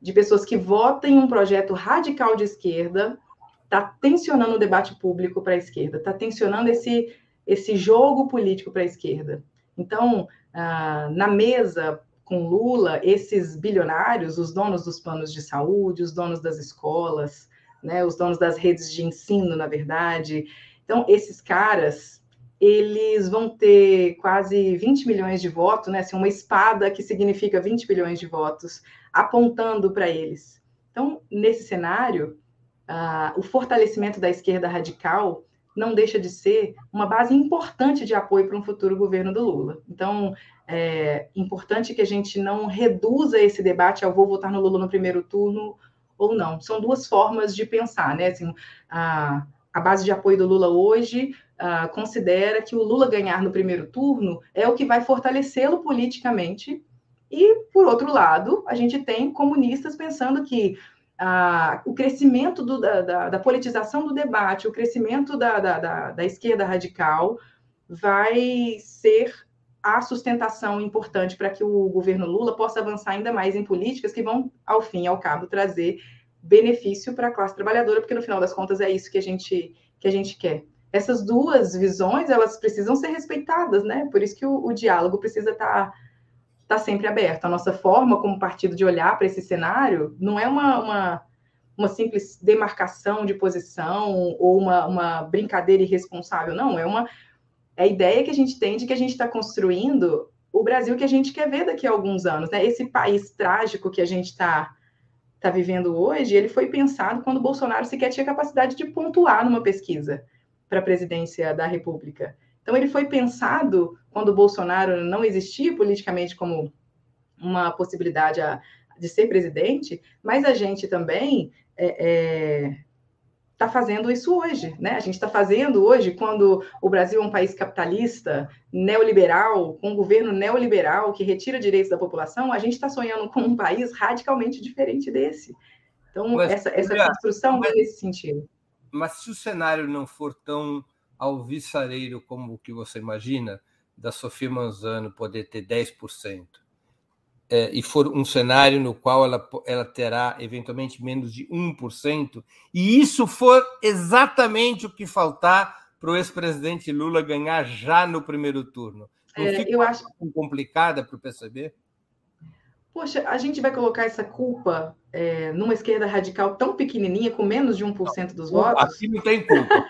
Speaker 3: de pessoas que votam em um projeto radical de esquerda está tensionando o debate público para a esquerda, está tensionando esse esse jogo político para a esquerda. Então, ah, na mesa com Lula, esses bilionários, os donos dos planos de saúde, os donos das escolas, né, os donos das redes de ensino, na verdade. Então, esses caras, eles vão ter quase 20 milhões de votos, né, assim, uma espada que significa 20 milhões de votos, apontando para eles. Então, nesse cenário, uh, o fortalecimento da esquerda radical não deixa de ser uma base importante de apoio para um futuro governo do Lula. Então, é importante que a gente não reduza esse debate ao vou votar no Lula no primeiro turno ou não. São duas formas de pensar, né? Assim, a, a base de apoio do Lula hoje considera que o Lula ganhar no primeiro turno é o que vai fortalecê-lo politicamente. E, por outro lado, a gente tem comunistas pensando que uh, o crescimento do, da, da, da, politização do debate, o crescimento da, da, da esquerda radical vai ser a sustentação importante para que o governo Lula possa avançar ainda mais em políticas que vão, ao fim e ao cabo, trazer benefício para a classe trabalhadora, porque no final das contas é isso que a gente, que a gente quer essas duas visões elas precisam ser respeitadas, né? Por isso que o, o diálogo precisa estar tá, tá sempre aberto. A nossa forma como partido de olhar para esse cenário não é uma, uma, uma, simples demarcação de posição ou uma, uma brincadeira irresponsável, não. É uma é a ideia que a gente tem de que a gente está construindo o Brasil que a gente quer ver daqui a alguns anos, né? Esse país trágico que a gente está tá vivendo hoje, ele foi pensado quando Bolsonaro sequer tinha capacidade de pontuar numa pesquisa para a presidência da República. Então, ele foi pensado quando o Bolsonaro não existia politicamente como uma possibilidade a, de ser presidente, mas a gente também está é, é, tá fazendo isso hoje, né? A gente está fazendo hoje quando o Brasil é um país capitalista, neoliberal, com um governo neoliberal que retira direitos da população, a gente está sonhando com um país radicalmente diferente desse. Então, mas, essa, essa construção mas, nesse sentido
Speaker 2: mas se o cenário não for tão alvissareiro como o que você imagina, da Sofia Manzano poder ter 10%, é, e for um cenário no qual ela, ela terá eventualmente menos de 1%, e isso for exatamente o que faltar para o ex-presidente Lula ganhar já no primeiro turno. Não é, fica eu acho complicada para o PCB?
Speaker 3: Poxa, a gente vai colocar essa culpa é, numa esquerda radical tão pequenininha, com menos de 1% dos votos?
Speaker 2: Aqui não tem culpa.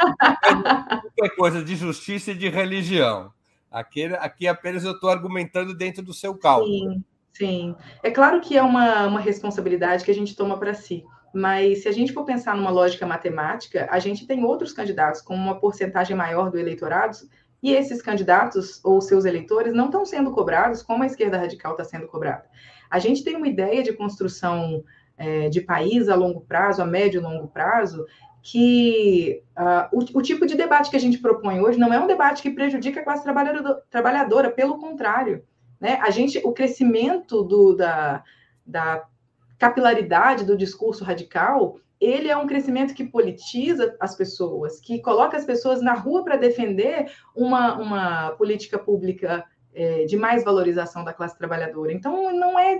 Speaker 2: é coisa de justiça e de religião. Aqui, aqui apenas eu estou argumentando dentro do seu cálculo.
Speaker 3: Sim, sim. É claro que é uma, uma responsabilidade que a gente toma para si. Mas se a gente for pensar numa lógica matemática, a gente tem outros candidatos com uma porcentagem maior do eleitorado, e esses candidatos ou seus eleitores não estão sendo cobrados como a esquerda radical está sendo cobrada. A gente tem uma ideia de construção é, de país a longo prazo, a médio e longo prazo, que uh, o, o, tipo de debate que a gente propõe hoje não é um debate que prejudica a classe trabalhadora, trabalhadora pelo contrário. Né? A gente, o crescimento do, da, da capilaridade do discurso radical, ele é um crescimento que politiza as pessoas, que coloca as pessoas na rua para defender uma, uma política pública é, de mais valorização da classe trabalhadora. Então, não é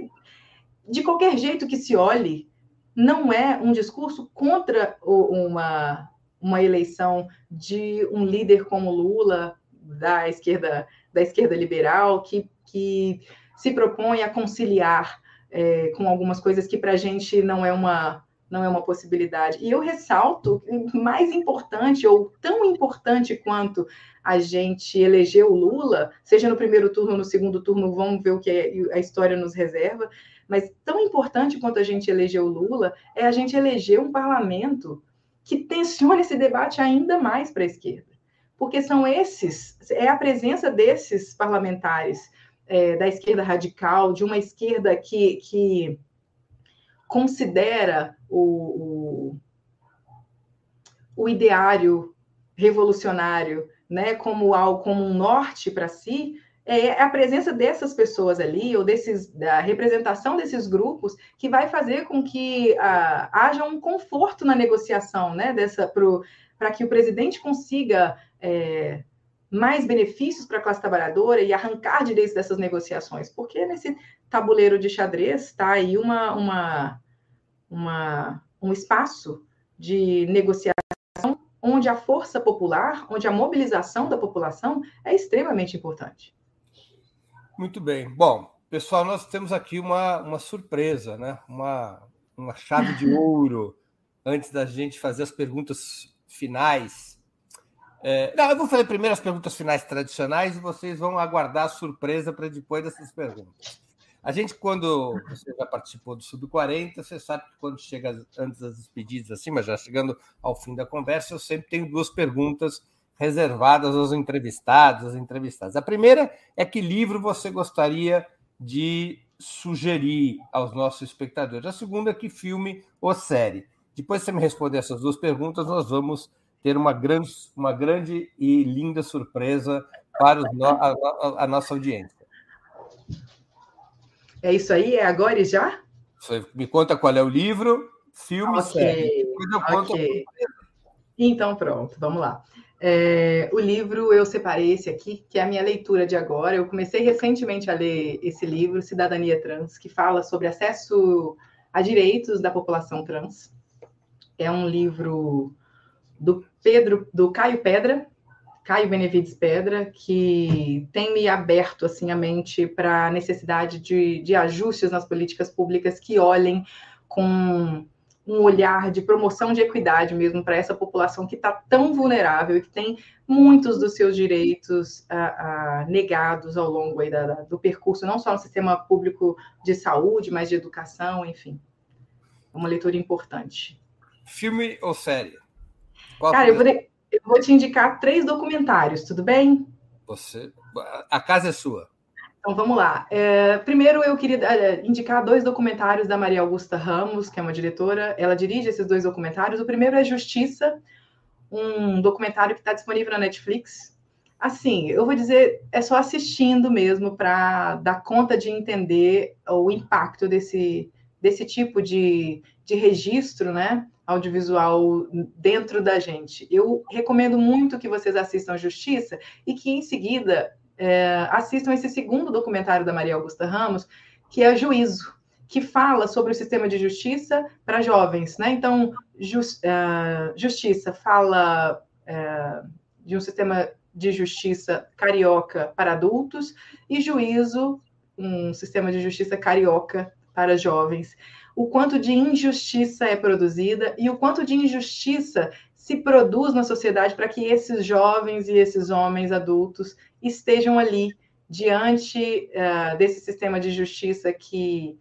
Speaker 3: de qualquer jeito que se olhe, não é um discurso contra uma, uma eleição de um líder como Lula, da esquerda, da esquerda liberal, que, que se propõe a conciliar é, com algumas coisas que para a gente não é uma não é uma possibilidade. E eu ressalto, mais importante, ou tão importante quanto a gente eleger o Lula, seja no primeiro turno ou no segundo turno, vamos ver o que a história nos reserva, mas tão importante quanto a gente eleger o Lula é a gente eleger um parlamento que tensione esse debate ainda mais para a esquerda. Porque são esses, é a presença desses parlamentares é, da esquerda radical, de uma esquerda que, que considera o, o, o ideário revolucionário né, como algo como um norte para si, é a presença dessas pessoas ali, ou desses, da representação desses grupos, que vai fazer com que ah, haja um conforto na negociação, né, dessa para que o presidente consiga é, mais benefícios para a classe trabalhadora e arrancar direitos dessas negociações, porque nesse tabuleiro de xadrez está aí uma, uma, uma, um espaço de negociação onde a força popular, onde a mobilização da população é extremamente importante.
Speaker 2: Muito bem. Bom, pessoal, nós temos aqui uma, uma surpresa, né? uma, uma chave de *laughs* ouro antes da gente fazer as perguntas finais. É, não, eu vou fazer primeiro as perguntas finais tradicionais e vocês vão aguardar a surpresa para depois dessas perguntas. A gente, quando você já participou do Sub-40, você sabe que quando chega antes das despedidas, assim, mas já chegando ao fim da conversa, eu sempre tenho duas perguntas reservadas aos entrevistados, às entrevistadas. A primeira é que livro você gostaria de sugerir aos nossos espectadores. A segunda, que filme ou série. Depois que você me responder essas duas perguntas, nós vamos ter uma grande, uma grande e linda surpresa para no, a, a, nossa audiência.
Speaker 3: É isso aí? É agora e já?
Speaker 2: Você me conta qual é o livro, filme, okay. série. Depois eu conto okay.
Speaker 3: Então, pronto, vamos lá. É, o livro eu separei esse aqui, que é a minha leitura de agora. Eu comecei recentemente a ler esse livro, Cidadania Trans, que fala sobre acesso a direitos da população trans. É um livro do Pedro, do Caio Pedra, Caio Benevides Pedra, que tem me aberto assim a mente para a necessidade de, de ajustes nas políticas públicas que olhem com um olhar de promoção de equidade mesmo para essa população que está tão vulnerável e que tem muitos dos seus direitos negados ao longo da, da, do percurso, não só no sistema público de saúde, mas de educação, enfim. É uma leitura importante.
Speaker 2: Filme ou série?
Speaker 3: Qual Cara, eu vou, eu vou te indicar três documentários, tudo bem?
Speaker 2: Você, a casa é sua.
Speaker 3: Então vamos lá. É, primeiro eu queria é, indicar dois documentários da Maria Augusta Ramos, que é uma diretora. Ela dirige esses dois documentários. O primeiro é Justiça, um documentário que está disponível na Netflix. Assim, eu vou dizer, é só assistindo mesmo para dar conta de entender o impacto desse, desse tipo de, de registro, né? Audiovisual dentro da gente. Eu recomendo muito que vocês assistam Justiça e que em seguida é, assistam esse segundo documentário da Maria Augusta Ramos, que é Juízo, que fala sobre o sistema de justiça para jovens. Né? Então, just, uh, Justiça fala uh, de um sistema de justiça carioca para adultos e Juízo, um sistema de justiça carioca para jovens. O quanto de injustiça é produzida e o quanto de injustiça se produz na sociedade para que esses jovens e esses homens adultos estejam ali diante uh, desse sistema de justiça que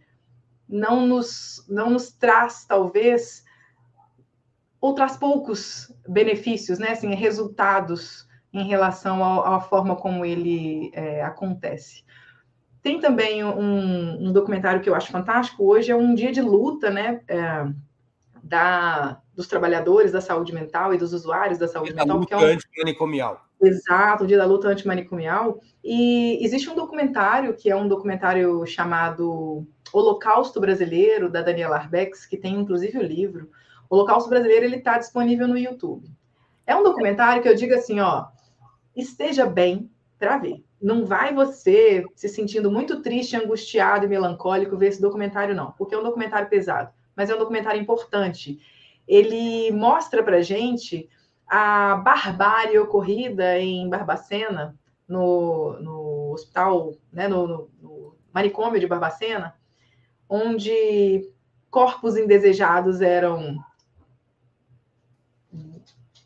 Speaker 3: não nos, não nos traz, talvez, ou traz poucos benefícios, né? assim, resultados em relação à forma como ele é, acontece. Tem também um, um, documentário que eu acho fantástico. Hoje é um dia de luta, né? É, da, dos trabalhadores da saúde mental e dos usuários da saúde
Speaker 2: dia
Speaker 3: mental.
Speaker 2: Da luta é um... antimanicomial.
Speaker 3: Exato, o dia da luta antimanicomial. E existe um documentário, que é um documentário chamado Holocausto Brasileiro, da Daniela Arbex, que tem inclusive o livro. O Holocausto Brasileiro, ele está disponível no YouTube. É um documentário que eu digo assim, ó, esteja bem para ver. Não vai você se sentindo muito triste, angustiado e melancólico ver esse documentário, não, porque é um documentário pesado, mas é um documentário importante. Ele mostra para gente a barbárie ocorrida em Barbacena, no, no hospital, né, no, no, no manicômio de Barbacena, onde corpos indesejados eram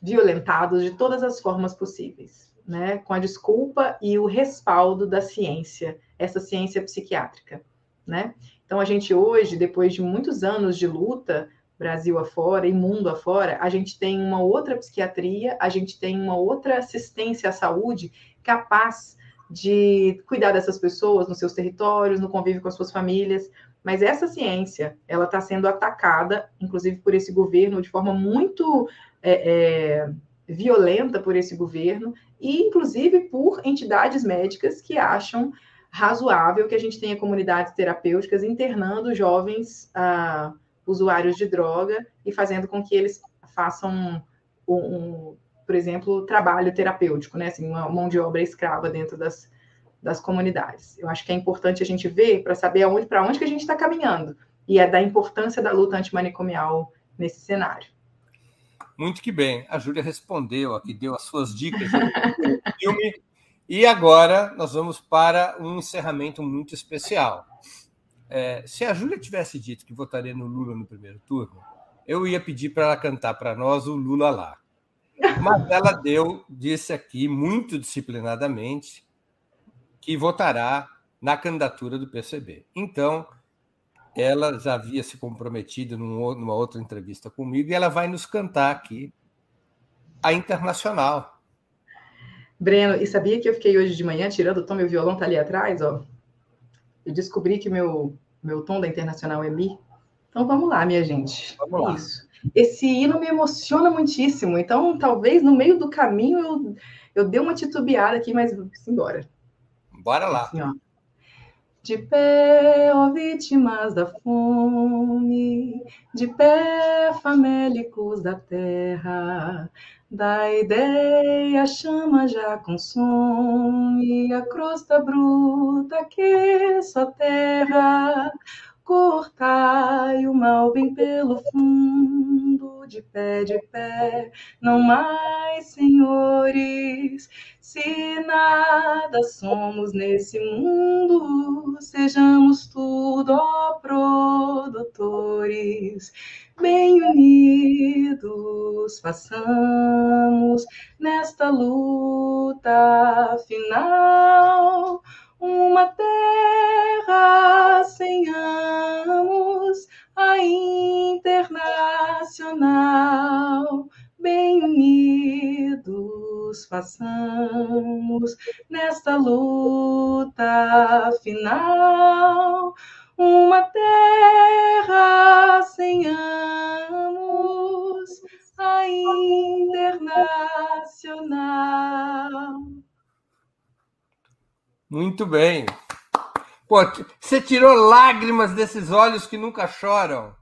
Speaker 3: violentados de todas as formas possíveis, né, com a desculpa e o respaldo da ciência, essa ciência psiquiátrica, né? Então a gente hoje, depois de muitos anos de luta, Brasil afora e mundo afora, a gente tem uma outra psiquiatria, a gente tem uma outra assistência à saúde capaz de cuidar dessas pessoas nos seus territórios, no convívio com as suas famílias. Mas essa ciência, ela está sendo atacada, inclusive por esse governo, de forma muito é, é, violenta por esse governo, e inclusive por entidades médicas que acham razoável que a gente tenha comunidades terapêuticas internando jovens ah, usuários de droga e fazendo com que eles façam, um, um, por exemplo, trabalho terapêutico, né? Assim, uma mão de obra escrava dentro das, das comunidades. Eu acho que é importante a gente ver para saber aonde, para onde que a gente está caminhando e é da importância da luta antimanicomial nesse cenário.
Speaker 2: Muito que bem. A Júlia respondeu aqui, deu as suas dicas *laughs* filme. E agora nós vamos para um encerramento muito especial. É, se a Júlia tivesse dito que votaria no Lula no primeiro turno, eu ia pedir para ela cantar para nós o Lula lá. Mas ela deu, disse aqui, muito disciplinadamente, que votará na candidatura do PCB. Então, ela já havia se comprometido numa outra entrevista comigo e ela vai nos cantar aqui a Internacional.
Speaker 3: Breno, e sabia que eu fiquei hoje de manhã tirando o tom, meu violão tá ali atrás, ó Eu descobri que meu, meu tom da internacional é Mi. Então vamos lá, minha gente.
Speaker 2: Vamos lá.
Speaker 3: Isso. Esse hino me emociona muitíssimo. Então, talvez no meio do caminho eu, eu dê uma titubeada aqui, mas embora.
Speaker 2: Bora lá.
Speaker 3: Assim, ó. De pé, ó vítimas da fome, de pé, famélicos da terra, da ideia a chama já consome a crosta bruta que só terra. Cortai o mal bem pelo fundo, de pé, de pé, não mais, senhores. Se nada somos nesse mundo, sejamos tudo, ó produtores. Bem unidos, façamos
Speaker 2: Muito bem. Pô, você tirou lágrimas desses olhos que nunca choram.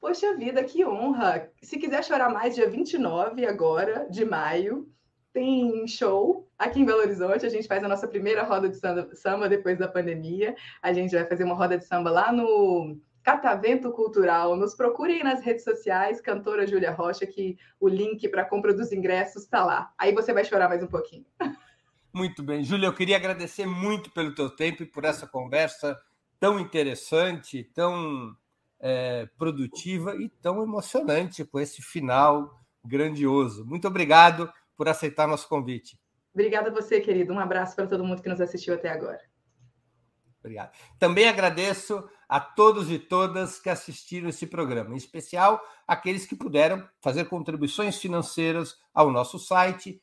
Speaker 3: Poxa vida, que honra! Se quiser chorar mais, dia 29 agora, de maio, tem show aqui em Belo Horizonte. A gente faz a nossa primeira roda de samba depois da pandemia. A gente vai fazer uma roda de samba lá no Catavento Cultural. Nos procurem nas redes sociais, cantora Júlia Rocha, que o link para compra dos ingressos está lá. Aí você vai chorar mais um pouquinho. *laughs*
Speaker 2: Muito bem. Júlia, eu queria agradecer muito pelo teu tempo e por essa conversa tão interessante, tão é, produtiva e tão emocionante com esse final grandioso. Muito obrigado por aceitar nosso convite.
Speaker 3: Obrigada a você, querido. Um abraço para todo mundo que nos assistiu até agora.
Speaker 2: Obrigado. Também agradeço a todos e todas que assistiram esse programa, em especial aqueles que puderam fazer contribuições financeiras ao nosso site